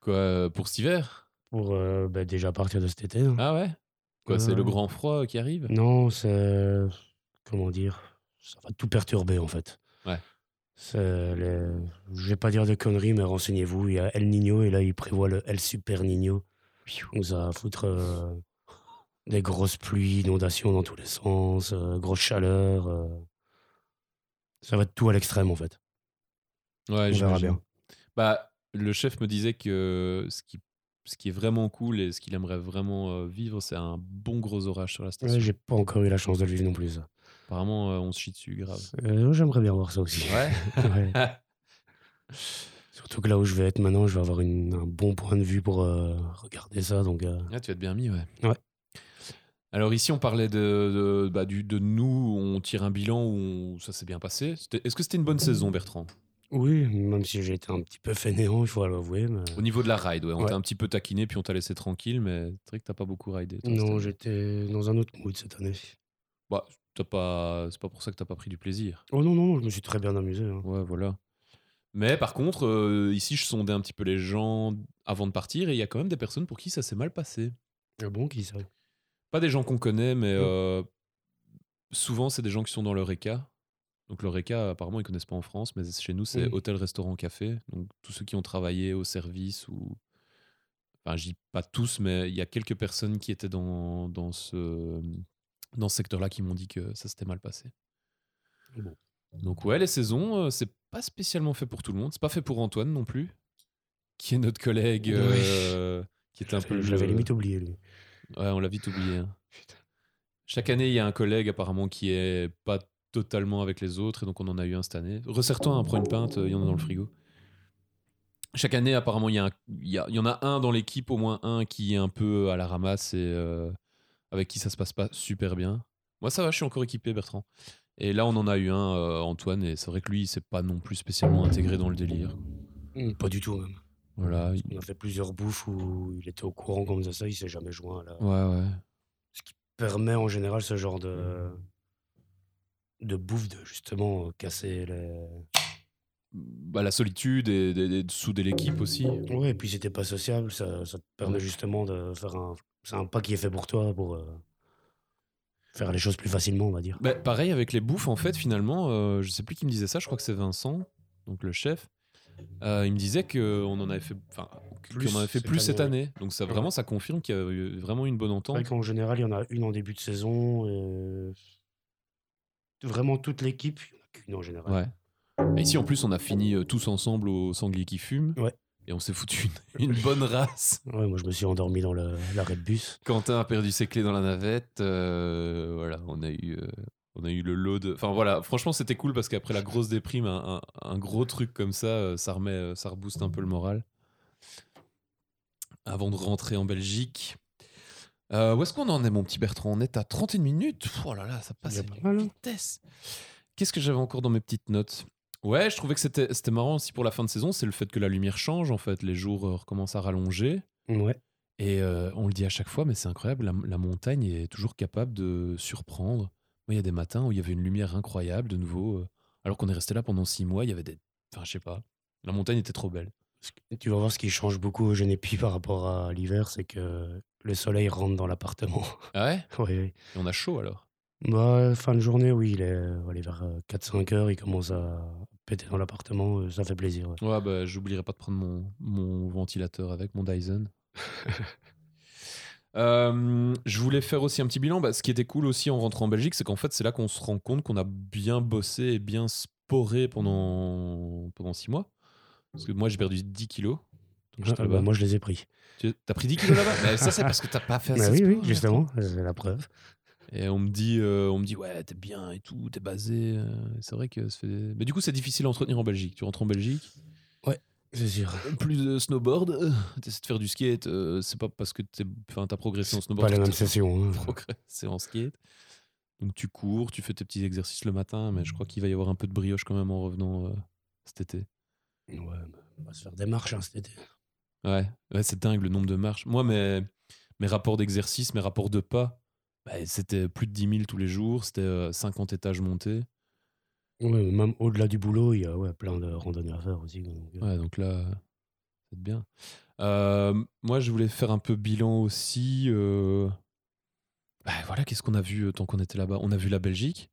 Quoi, euh, pour cet hiver? Pour euh, bah, déjà partir de cet été. hein. Ah ouais? Quoi, c'est le grand froid qui arrive? Non, c'est. Comment dire Ça va tout perturber en fait. Ouais. Les- Je vais pas dire de conneries, mais renseignez-vous. Il y a El Nino et là, il prévoit le El Super Nino. Donc ça va foutre euh, des grosses pluies, inondations dans tous les sens, euh, grosse chaleur. euh. Ça va être tout à l'extrême en fait. Ouais, verra j'imagine. bien. Bah, le chef me disait que ce qui, ce qui est vraiment cool et ce qu'il aimerait vraiment euh, vivre, c'est un bon gros orage sur la station. Ouais, J'ai pas encore eu la chance de le vivre non plus. ça. Apparemment, euh, on se chie dessus, grave. J'aimerais bien voir ça aussi. Ouais? Ouais. Surtout que là où je vais être maintenant, je vais avoir une- un bon point de vue pour euh, regarder ça. Donc, euh, ah, tu vas être bien mis, ouais. Ouais. Alors ici, on parlait de, de, bah, du, de nous, on tire un bilan où on- ça s'est bien passé. Est-ce que c'était une bonne saison, Bertrand? Oui, même si été un petit peu fainéant, il faut l'avouer. Mais... Au niveau de la ride, ouais, on Ouais. t'a un petit peu taquiné, puis on t'a laissé tranquille, mais c'est vrai que t'as pas beaucoup ridé. toi, Non, j'étais dans un autre mood cette année. Bah, t'as pas... c'est pas pour ça que t'as pas pris du plaisir. Oh non, non, non, je me suis très bien amusé. hein. Ouais, voilà. Mais par contre, euh, ici, je sondais un petit peu les gens avant de partir, et il y a quand même des personnes pour qui ça s'est mal passé. Ah bon, qui ça? Pas des gens qu'on connaît, mais euh, souvent, c'est des gens qui sont dans leur ECA. Donc, leur ECA, apparemment, ils connaissent pas en France, mais chez nous, c'est hôtel, restaurant, café. Donc, tous ceux qui ont travaillé au service ou. Enfin, je dis pas tous, mais il y a quelques personnes qui étaient dans, dans ce, dans ce secteur-là qui m'ont dit que ça s'était mal passé. Bon. Donc, ouais, les saisons, c'est pas spécialement fait pour tout le monde. C'est pas fait pour Antoine non plus, qui est notre collègue, Oui. euh, qui est un peu. Je l'avais le- limite oublié, lui. Ouais, on l'a vite oublié. hein. Chaque année, il y a un collègue apparemment qui est pas totalement avec les autres, et donc on en a eu un cette année. Resserre-toi, hein, prends une pinte, il y en a dans le frigo. Chaque année, apparemment, il y, a un- il y, a- il y en a un dans l'équipe, au moins un, qui est un peu à la ramasse et euh, avec qui ça se passe pas super bien. Moi, ça va, je suis encore équipé, Bertrand. Et là, on en a eu un, euh, Antoine, et c'est vrai que lui, il s'est pas non plus spécialement intégré dans le délire. Mm, Pas du tout, même. Voilà. il- On a fait plusieurs bouffes où il était au courant faisait ça, il s'est jamais joint. Là. Ouais, ouais. Ce qui permet en général ce genre de, de bouffe de justement euh, casser les. Bah, la solitude et, et- et de souder l'équipe aussi. Ouais, et puis t'es pas sociable, ça, ça te permet justement de faire un. C'est un pas qui est fait pour toi pour euh, faire les choses plus facilement, on va dire. Bah, pareil avec les bouffes, en fait, finalement, euh, je sais plus qui me disait ça, je crois que c'est Vincent, donc le chef. Euh, il me disait qu'on en avait fait, enfin, Plus en avait fait cette plus cette année. Donc ça Ouais. vraiment, ça confirme qu'il y a eu vraiment une bonne C'est vrai entente. qu'en général, il y en a une en début de saison. Et... Vraiment toute l'équipe, il n'y en a qu'une en général. Ouais. Et ici, en plus, on a fini euh, tous ensemble au sanglier qui fume. Ouais. Et on s'est foutu une, une bonne race. Ouais, moi je me suis endormi dans l'arrêt de bus. Quentin a perdu ses clés dans la navette. euh, voilà, on a eu, euh, on a eu le lot de. Enfin voilà, franchement, c'était cool parce qu'après la grosse déprime, un, un- un gros truc comme ça, euh, ça remet, euh, ça rebooste un peu le moral. Avant de rentrer en Belgique. Euh, où est-ce qu'on en est, mon petit Bertrand? On est à 31 minutes. Oh là là, ça passe à une hein. vitesse. Qu'est-ce que j'avais encore dans mes petites notes? Ouais, je trouvais que c'était c'était marrant aussi pour la fin de saison, c'est le fait que la lumière change, en fait. Les jours recommencent à rallonger. Ouais. Et euh, on le dit à chaque fois, mais c'est incroyable, la, la montagne est toujours capable de surprendre. Moi, il y a des matins où il y avait une lumière incroyable de nouveau, euh, alors qu'on est resté là pendant six mois, il y avait des... Enfin, je sais pas. La montagne était trop belle. Tu vas voir ce qui change beaucoup au Genépi par rapport à l'hiver, c'est que le soleil rentre dans l'appartement. Ah ouais? Oui, oui. Et on a chaud alors? Bah, fin de journée, oui, il est euh, allez, vers 4-5 heures, il commence à péter dans l'appartement, euh, ça fait plaisir. ouais. Ouais, bah, j'oublierai pas de prendre mon, mon ventilateur avec, mon Dyson. Euh, je voulais faire aussi un petit bilan. Bah, ce qui était cool aussi en rentrant en Belgique, c'est qu'en fait, c'est là qu'on se rend compte qu'on a bien bossé et bien sporé pendant, pendant six mois. Parce que moi, j'ai perdu 10 kilos. Donc, Ah, bah, moi, je les ai pris. Tu as pris 10 kilos là-bas? Mais Ça, c'est parce que t'as pas fait Bah assez oui, oui, sport, justement, Bertrand. c'est la preuve. Et on me dit, euh, on me dit ouais, t'es bien et tout, t'es basé. euh, C'est vrai que ça fait. Mais du coup, c'est difficile à entretenir en Belgique. Tu rentres en Belgique, C'est sûr. plus de snowboard, euh, t'essaies de faire du skate. euh, c'est pas parce que t'es, t'as progressé en Pas snowboard. les que mêmes t'as sessions. hein. progressé en skate. Donc tu cours, tu fais tes petits exercices le matin, mais je crois qu'il va y avoir un peu de brioche quand même en revenant euh, cet été. Ouais, bah, on va se faire des marches hein, cet été. Ouais, ouais c'est dingue le nombre de marches. Moi, mes, mes rapports d'exercice, mes rapports de pas, bah, c'était plus de 10 000 tous les jours, c'était euh, 50 étages montés. Ouais, même au-delà du boulot, il y a ouais, plein de randonnées à faire aussi. donc, euh, Ouais, donc là, c'est bien. Euh, moi, je voulais faire un peu bilan aussi. euh, bah, voilà, qu'est-ce qu'on a vu euh, tant qu'on était là-bas? On a vu la Belgique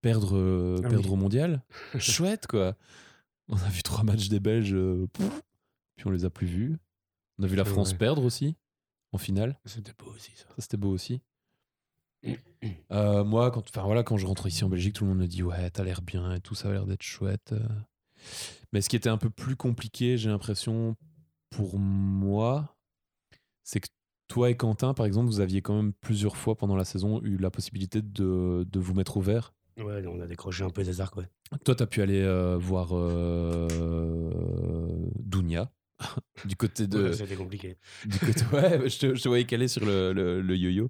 perdre, Ah perdre oui. au mondial. Chouette, quoi. On a vu trois matchs des Belges, puis on les a plus vus. On a vu la Ouais, France perdre aussi, en finale. C'était beau aussi, ça. Ça, c'était beau aussi. Euh, moi, quand, enfin, voilà, quand je rentre ici en Belgique, tout le monde me dit Ouais, t'as l'air bien et tout, ça a l'air d'être chouette. euh. Mais ce qui était un peu plus compliqué, j'ai l'impression, pour moi, c'est que toi et Quentin, par exemple, vous aviez quand même plusieurs fois pendant la saison eu la possibilité de, de vous mettre au vert. Ouais, on a décroché un peu des arcs, ouais. Toi, t'as pu aller euh, voir euh, Dounia, du côté de. Ouais, C'était compliqué. du côté, ouais, je te, je te voyais caler sur le, le- le yo-yo.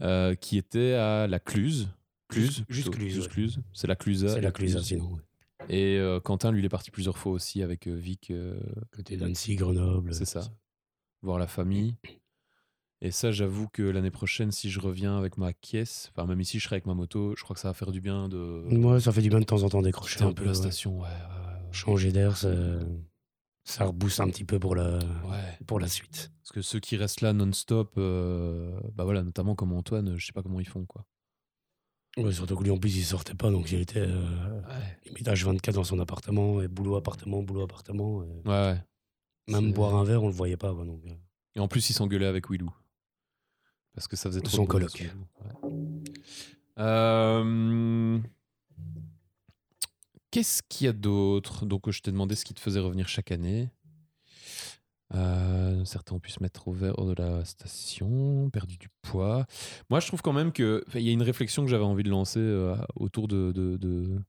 Euh, qui était à la Cluse. Cluse, Juste- Cluse, ouais. Cluse. C'est la Clusa. C'est la Cluse. Sinon. ouais. Et euh, Quentin, lui, il est parti plusieurs fois aussi avec euh, Vic, Côté d'Annecy, Grenoble. C'est ça. voir la famille. Et ça, j'avoue que l'année prochaine, si je reviens avec ma caisse, enfin, même ici, je serai avec ma moto, je crois que ça va faire du bien de Moi, ça fait du bien de temps en temps décrocher un, un peu peu. la ouais. station. Ouais, ouais, Changer d'air, ça, ça rebooste un petit peu pour la, ouais. Pour la suite. Parce que ceux qui restent là non-stop, euh, bah voilà, notamment comme Antoine, je sais pas comment ils font, quoi. Ouais, surtout que lui, en plus, il sortait pas, donc il était euh, Ouais. limite H24 dans son appartement, et boulot, appartement, boulot, appartement. et Ouais. Même boire un verre, on le voyait pas. quoi, donc, euh. Et en plus, il s'engueulait avec Willou. Parce que ça faisait trop Son de coloc. son- ouais. Euh, Qu'est-ce qu'il y a d'autre? Donc, je t'ai demandé ce qui te faisait revenir chaque année. Euh, certains ont pu se mettre au vert de la station, perdu du poids. Moi, je trouve quand même que enfin, il y a une réflexion que j'avais envie de lancer euh, autour de, de, de,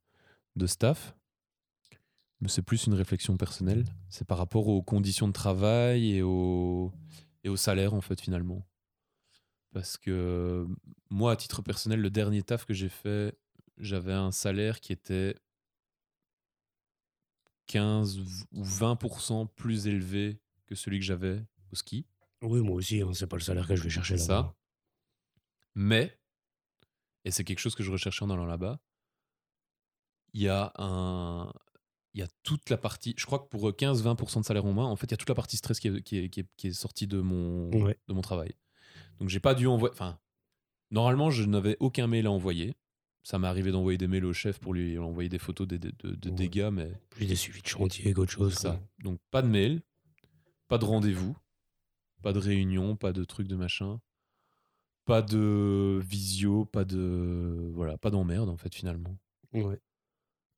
de staff. Mais c'est plus une réflexion personnelle. C'est par rapport aux conditions de travail et au, et au salaire, en fait, finalement. Parce que moi, à titre personnel, le dernier taf que j'ai fait, j'avais un salaire qui était 15 ou 20% plus élevé que celui que j'avais au ski. Oui, moi aussi, hein, c'est pas le salaire que je vais chercher là-bas. ça. Mais, et c'est quelque chose que je recherchais en allant là-bas, il y a un. Il y a toute la partie. Je crois que pour 15-20% de salaire en moins, en fait, il y a toute la partie stress qui est, qui est, qui est- qui est sortie de mon, Ouais. de mon travail. Donc, j'ai pas dû envoyer. Enfin, normalement, je n'avais aucun mail à envoyer. Ça m'est arrivé d'envoyer des mails au chef pour lui envoyer des photos de, de- de Ouais. dégâts, mais Plus des suivis de chantier qu'autre chose. c'est ça. quoi. Donc, pas de mail, pas de rendez-vous, pas de réunion, pas de truc de machin, pas de visio, pas de. Voilà, pas d'emmerde, en fait, finalement. Ouais.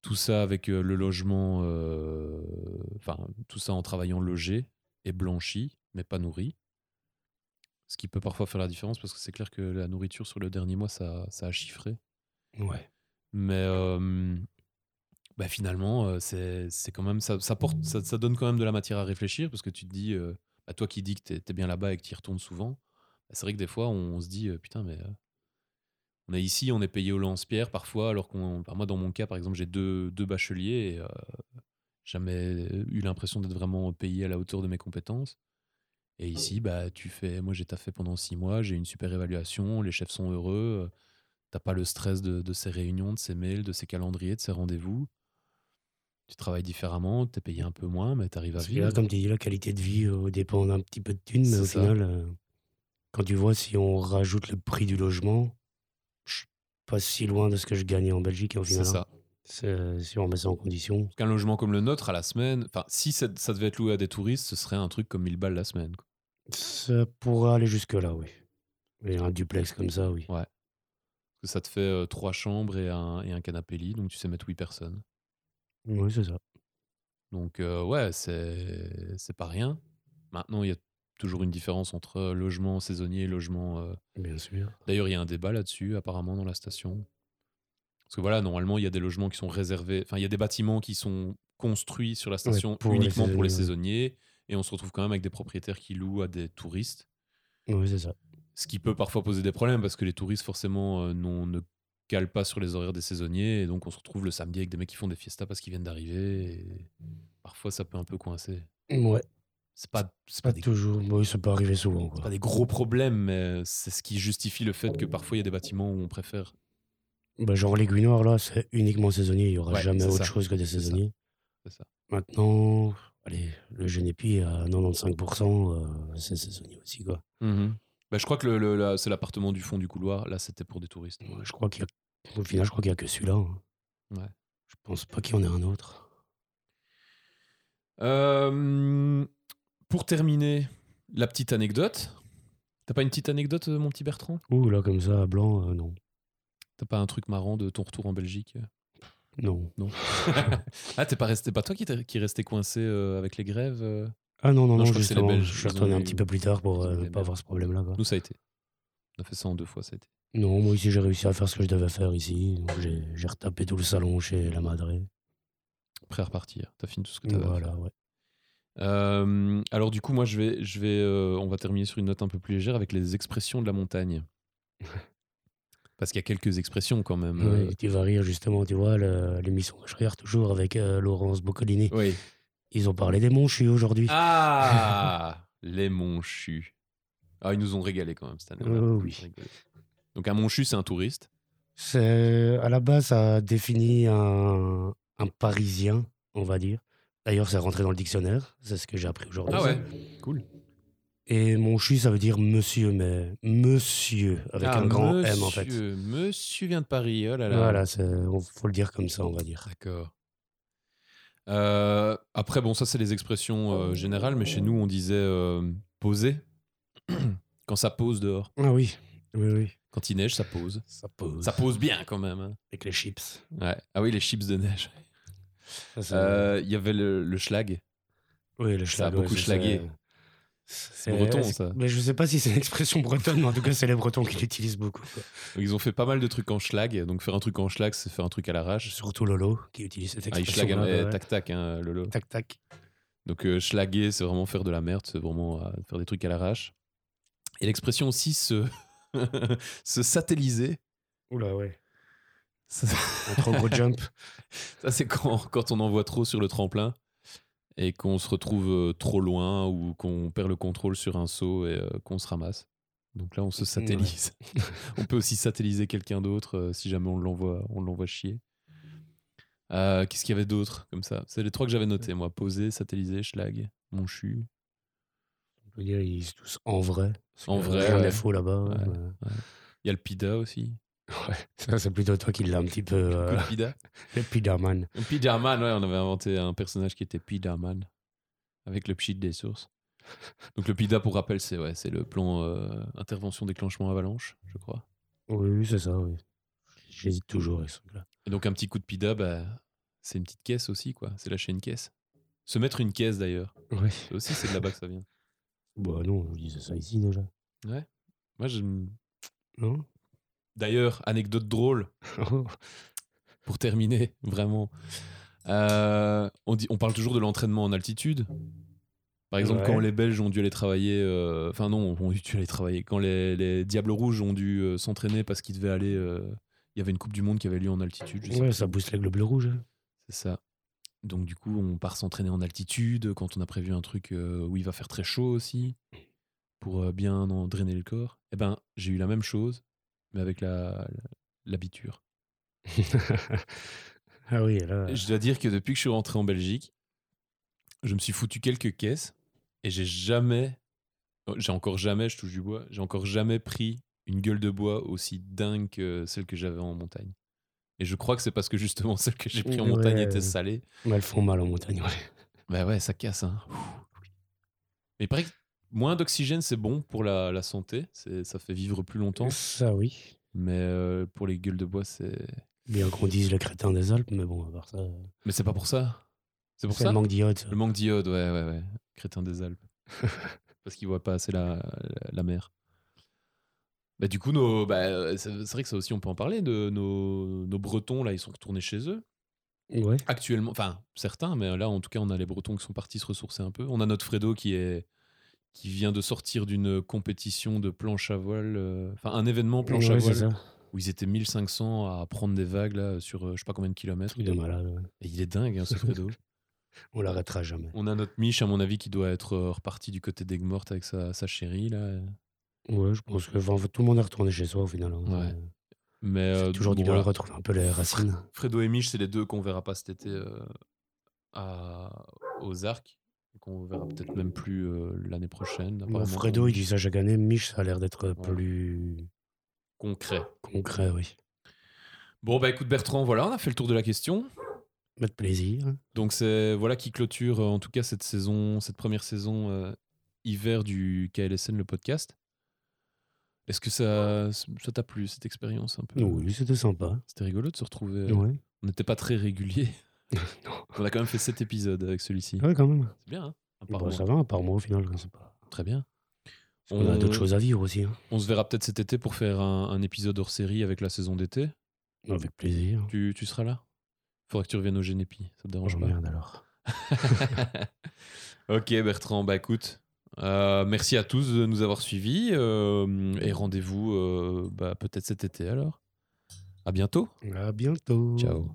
Tout ça avec euh, le logement. euh, Enfin, tout ça en travaillant logé et blanchi, mais pas nourri. Ce qui peut parfois faire la différence parce que c'est clair que la nourriture sur le dernier mois, ça, ça a chiffré. Ouais. Mais euh, bah, finalement, euh, c'est quand même ça, ça, porte, ça, ça donne quand même de la matière à réfléchir parce que tu te dis, euh, bah, toi qui dis que t'es es bien là-bas et que tu y retournes souvent, bah, c'est vrai que des fois on, se dit, euh, putain, mais on est ici, on est payé au lance-pierre parfois, alors qu'on. moi, dans mon cas, par exemple, j'ai deux, deux bacheliers et euh, jamais eu l'impression d'être vraiment payé à la hauteur de mes compétences. Et ici, bah, tu fais, moi j'ai taffé pendant six mois, j'ai une super évaluation, les chefs sont heureux, t'as pas le stress de, de ces réunions, de ces mails, de ces calendriers, de ces rendez-vous. Tu travailles différemment, t'es payé un peu moins, mais t'arrives à vivre. là, comme tu dis, la qualité de vie euh, dépend d'un petit peu de thunes, mais au ça. final, euh, quand tu vois si on rajoute le prix du logement, je suis pas si loin de ce que je gagnais en Belgique au C'est final. ça. hein. C'est- Si on met ça en condition. Qu'un logement comme le nôtre à la semaine, enfin, si ça, ça devait être loué à des touristes, ce serait un truc comme 1000 balles la semaine. quoi. Ça pourrait aller jusque-là, oui. Et un duplex comme ça, oui. Ouais. Que ça te fait euh, trois chambres et un, et un canapé lit, donc tu sais mettre 8 personnes. Oui, c'est ça. Donc, euh, ouais, c'est c'est pas rien. Maintenant, il y a toujours une différence entre logement saisonnier et logement. euh, Bien sûr. D'ailleurs, il y a un débat là-dessus, apparemment, dans la station. Parce que voilà, normalement, il y a des logements qui sont réservés. Enfin, il y a des bâtiments qui sont construits sur la station pour les uniquement pour les saisonniers, saisonniers. Et on se retrouve quand même avec des propriétaires qui louent à des touristes. Oui, c'est ça. Ce qui peut parfois poser des problèmes parce que les touristes, forcément, euh, ne calent pas sur les horaires des saisonniers. Et donc, on se retrouve le samedi avec des mecs qui font des fiestas parce qu'ils viennent d'arriver. Et parfois, ça peut un peu coincer. Ouais, C'est pas, c'est pas pas, des, toujours. Oui, ça peut arriver souvent. c'est Quoi. pas des gros problèmes, mais c'est ce qui justifie le fait que parfois, il y a des bâtiments où on préfère. Bah, genre l'aiguille noire, là, c'est uniquement saisonnier. Il n'y aura Ouais, jamais c'est autre ça. chose que des C'est ça. saisonniers. C'est ça. Maintenant, allez, le Genépi à 95%, euh, c'est saisonnier aussi. Quoi. Bah, je crois que le, le- la- c'est l'appartement du fond du couloir. Là, c'était pour des touristes. Ouais, je crois qu'il y a... Au final, je crois qu'il n'y a que celui-là. hein. Ouais. Je pense pas qu'il y en ait un autre. Euh, pour terminer, la petite anecdote. T'as pas une petite anecdote, euh, mon petit Bertrand? Ouh, là, comme ça, à blanc, euh, non. T'as pas un truc marrant de ton retour en Belgique Non. Non. ah, t'es pas resté, pas toi qui, qui resté coincé euh, avec les grèves euh? Ah non, non, Non, non, je c'est les justement. Belges, Je suis retourné un eu- petit peu plus tard pour ont euh, ne pas avoir ce problème-là. Nous, ça a été. On a fait ça en deux fois, ça a été. Non, moi ici, j'ai réussi à faire ce que je devais faire ici. Donc, J'ai retapé tout le salon chez la Madré. Prêt à repartir. T'as fini tout ce que t'avais à Voilà, faire. ouais. Euh, alors du coup, moi, je vais, je vais, euh, on va terminer sur une note un peu plus légère avec les expressions de la montagne. Parce qu'il y a quelques expressions quand même. Oui, tu vas rire justement, tu vois, l'émission de Schreier, toujours avec euh, Laurence Boccolini. Oui. Ils ont parlé des monchus aujourd'hui. Ah Les monchus. Ah, ils nous ont régalé quand même cette année. Oh oui. Donc un monchu, c'est un touriste. C'est à la base, ça définit un, un Parisien, on va dire. D'ailleurs, c'est rentré dans le dictionnaire. C'est ce que j'ai appris aujourd'hui. Ah ouais Cool. Et monchu, ça veut dire monsieur, mais monsieur avec Ah, un grand monsieur, M en fait. Monsieur vient de Paris, oh là là. Voilà, on- faut le dire comme ça, on va dire. D'accord. Euh, après, bon, ça, c'est les expressions euh, générales, mais chez nous, on disait euh, poser. Quand ça pose dehors. Ah oui, oui, oui. Quand il neige, ça pose. Ça pose. Ça pose bien quand même. hein. Avec les chips. Ouais. Ah oui, les chips de neige. Ça, c'est- Euh, Il y avait le, le schlag. oui, le ça a schlag, ouais, beaucoup ça, schlagué. c'est- C'est breton, ça. Mais je sais pas si c'est une expression bretonne, mais en tout cas, c'est les Bretons qui l'utilisent beaucoup. quoi. Ils ont fait pas mal de trucs en schlag. Donc, faire un truc en schlag, c'est faire un truc à l'arrache. Surtout Lolo qui utilise cette Ah, il schlag, expression. hein, tac tac, hein, Lolo. tac, tac. Donc, euh, schlaguer, c'est vraiment faire de la merde, c'est vraiment euh, faire des trucs à l'arrache. Et l'expression aussi, se, se satelliser. Oula, ouais. Ça, trop gros jump. ça, c'est quand, quand on envoie trop sur le tremplin et qu'on se retrouve euh, trop loin ou qu'on perd le contrôle sur un saut et euh, qu'on se ramasse. Donc là, on se satellise. on peut aussi satelliser quelqu'un d'autre euh, si jamais on l'envoie, on l'envoie chier. Euh, Qu'est-ce qu'il y avait d'autre comme ça? C'est les trois que j'avais notés, moi. Poser, satelliser, schlag, monchu. On peut dire ils sont tous en vrai. En vrai, Rien ouais. faux là-bas. Ouais. Il y a le pida aussi. ouais. Ça, c'est plutôt toi qui l'as un petit peu. euh, Le pida. le Pidaman. Un Pidaman, ouais, on avait inventé un personnage qui était Pidaman, avec le pchit des sources. Donc le PIDA, pour rappel, c'est ouais, le plan euh, intervention déclenchement avalanche, je crois. Oui, oui, c'est ça, oui. J'hésite toujours avec ce truc-là. Et donc un petit coup de PIDA, bah, c'est une petite caisse aussi, quoi. C'est lâcher une caisse. Se mettre une caisse d'ailleurs. Oui. Ça aussi, c'est de là-bas que ça vient. Bah non, je disais ça ici déjà. Ouais. Moi, je... Non? D'ailleurs, anecdote drôle, Oh. pour terminer, vraiment. Euh, on, dit, on parle toujours de l'entraînement en altitude. Par exemple, Ouais. quand les Belges ont dû aller travailler, euh, enfin non, ont dû aller travailler, quand les, les Diables Rouges ont dû euh, s'entraîner parce qu'ils devaient aller, euh, il y avait une Coupe du Monde qui avait lieu en altitude, je sais Ouais, pas. ça booste les globes rouges. hein. c'est ça. Donc du coup, on part s'entraîner en altitude quand on a prévu un truc euh, où il va faire très chaud aussi, pour euh, bien en drainer le corps. Eh ben, j'ai eu la même chose, mais avec la l'habiture. ah oui, là. Je dois dire que depuis que je suis rentré en Belgique, je me suis foutu quelques caisses et j'ai jamais, oh, j'ai encore jamais, je touche du bois, j'ai encore jamais pris une gueule de bois aussi dingue que celle que j'avais en montagne. Et je crois que c'est parce que justement celle que j'ai pris en montagne était salée. Mais elles font mal en montagne, ouais. Bah ouais, ça casse. Hein. Mais il paraît que moins d'oxygène, c'est bon pour la, la santé. Ça fait vivre plus longtemps. Ça, oui. Mais euh, pour les gueules de bois, c'est. Bien qu'on dise le crétin des Alpes, mais bon, à part ça. Mais c'est pas pour ça. C'est pour ça. le manque d'iode. Le manque d'iode, ouais, ouais, ouais. Crétin des Alpes. Parce qu'ils voient pas assez la, la, la mer. Bah, du coup, nos, bah, c'est c'est vrai que ça aussi, on peut en parler. De nos, nos Bretons, là, ils sont retournés chez eux. Ouais. Actuellement, enfin, certains, mais là, en tout cas, on a les Bretons qui sont partis se ressourcer un peu. On a notre Fredo qui est qui vient de sortir d'une compétition de planche à voile, euh, enfin un événement planche à Ouais, voile ça. où ils étaient 1500 à prendre des vagues là sur euh, je sais pas combien de kilomètres. Truc de malade. ouais. Et il est dingue hein, ce Fredo. On l'arrêtera jamais. On a notre Mich, à mon avis, qui doit être euh, reparti du côté d'Aigues-Mortes avec sa, sa chérie. Là. Ouais, je pense que enfin, tout le monde est retourné chez soi au final. hein. Ouais. Mais euh, toujours du bien de retrouver un peu les racines. Fredo et Mich, c'est les deux qu'on verra pas cet été euh, à, aux Arcs. Qu'on verra peut-être même plus euh, l'année prochaine. Bon, Fredo, il dit ça chaque année. Mich, ça a l'air d'être Ouais. plus Concret. concret, oui. Bon, bah écoute Bertrand, voilà, on a fait le tour de la question. Mettre plaisir. Donc c'est voilà qui clôture euh, en tout cas cette saison, cette première saison euh, hiver du KLSN le podcast. Est-ce que ça ça t'a plu cette expérience un peu? Oui, c'était sympa. C'était rigolo de se retrouver. Ouais. On n'était pas très régulier. Non. On a quand même fait sept épisodes avec celui-ci. Ouais, quand même. C'est bien, hein apparemment. ça va, à part moi au final. Pas... Très bien. Qu'on a On- d'autres choses à vivre aussi. hein. On se verra peut-être cet été pour faire un, un épisode hors série avec la saison d'été. Avec plaisir. Tu, tu seras là? Faudra que tu reviennes au Génépi, ça te dérange Oh, pas? merde alors. Ok Bertrand, bah écoute, Euh, merci à tous de nous avoir suivis euh, et rendez-vous euh, bah, peut-être cet été alors. À bientôt. À bientôt. Ciao.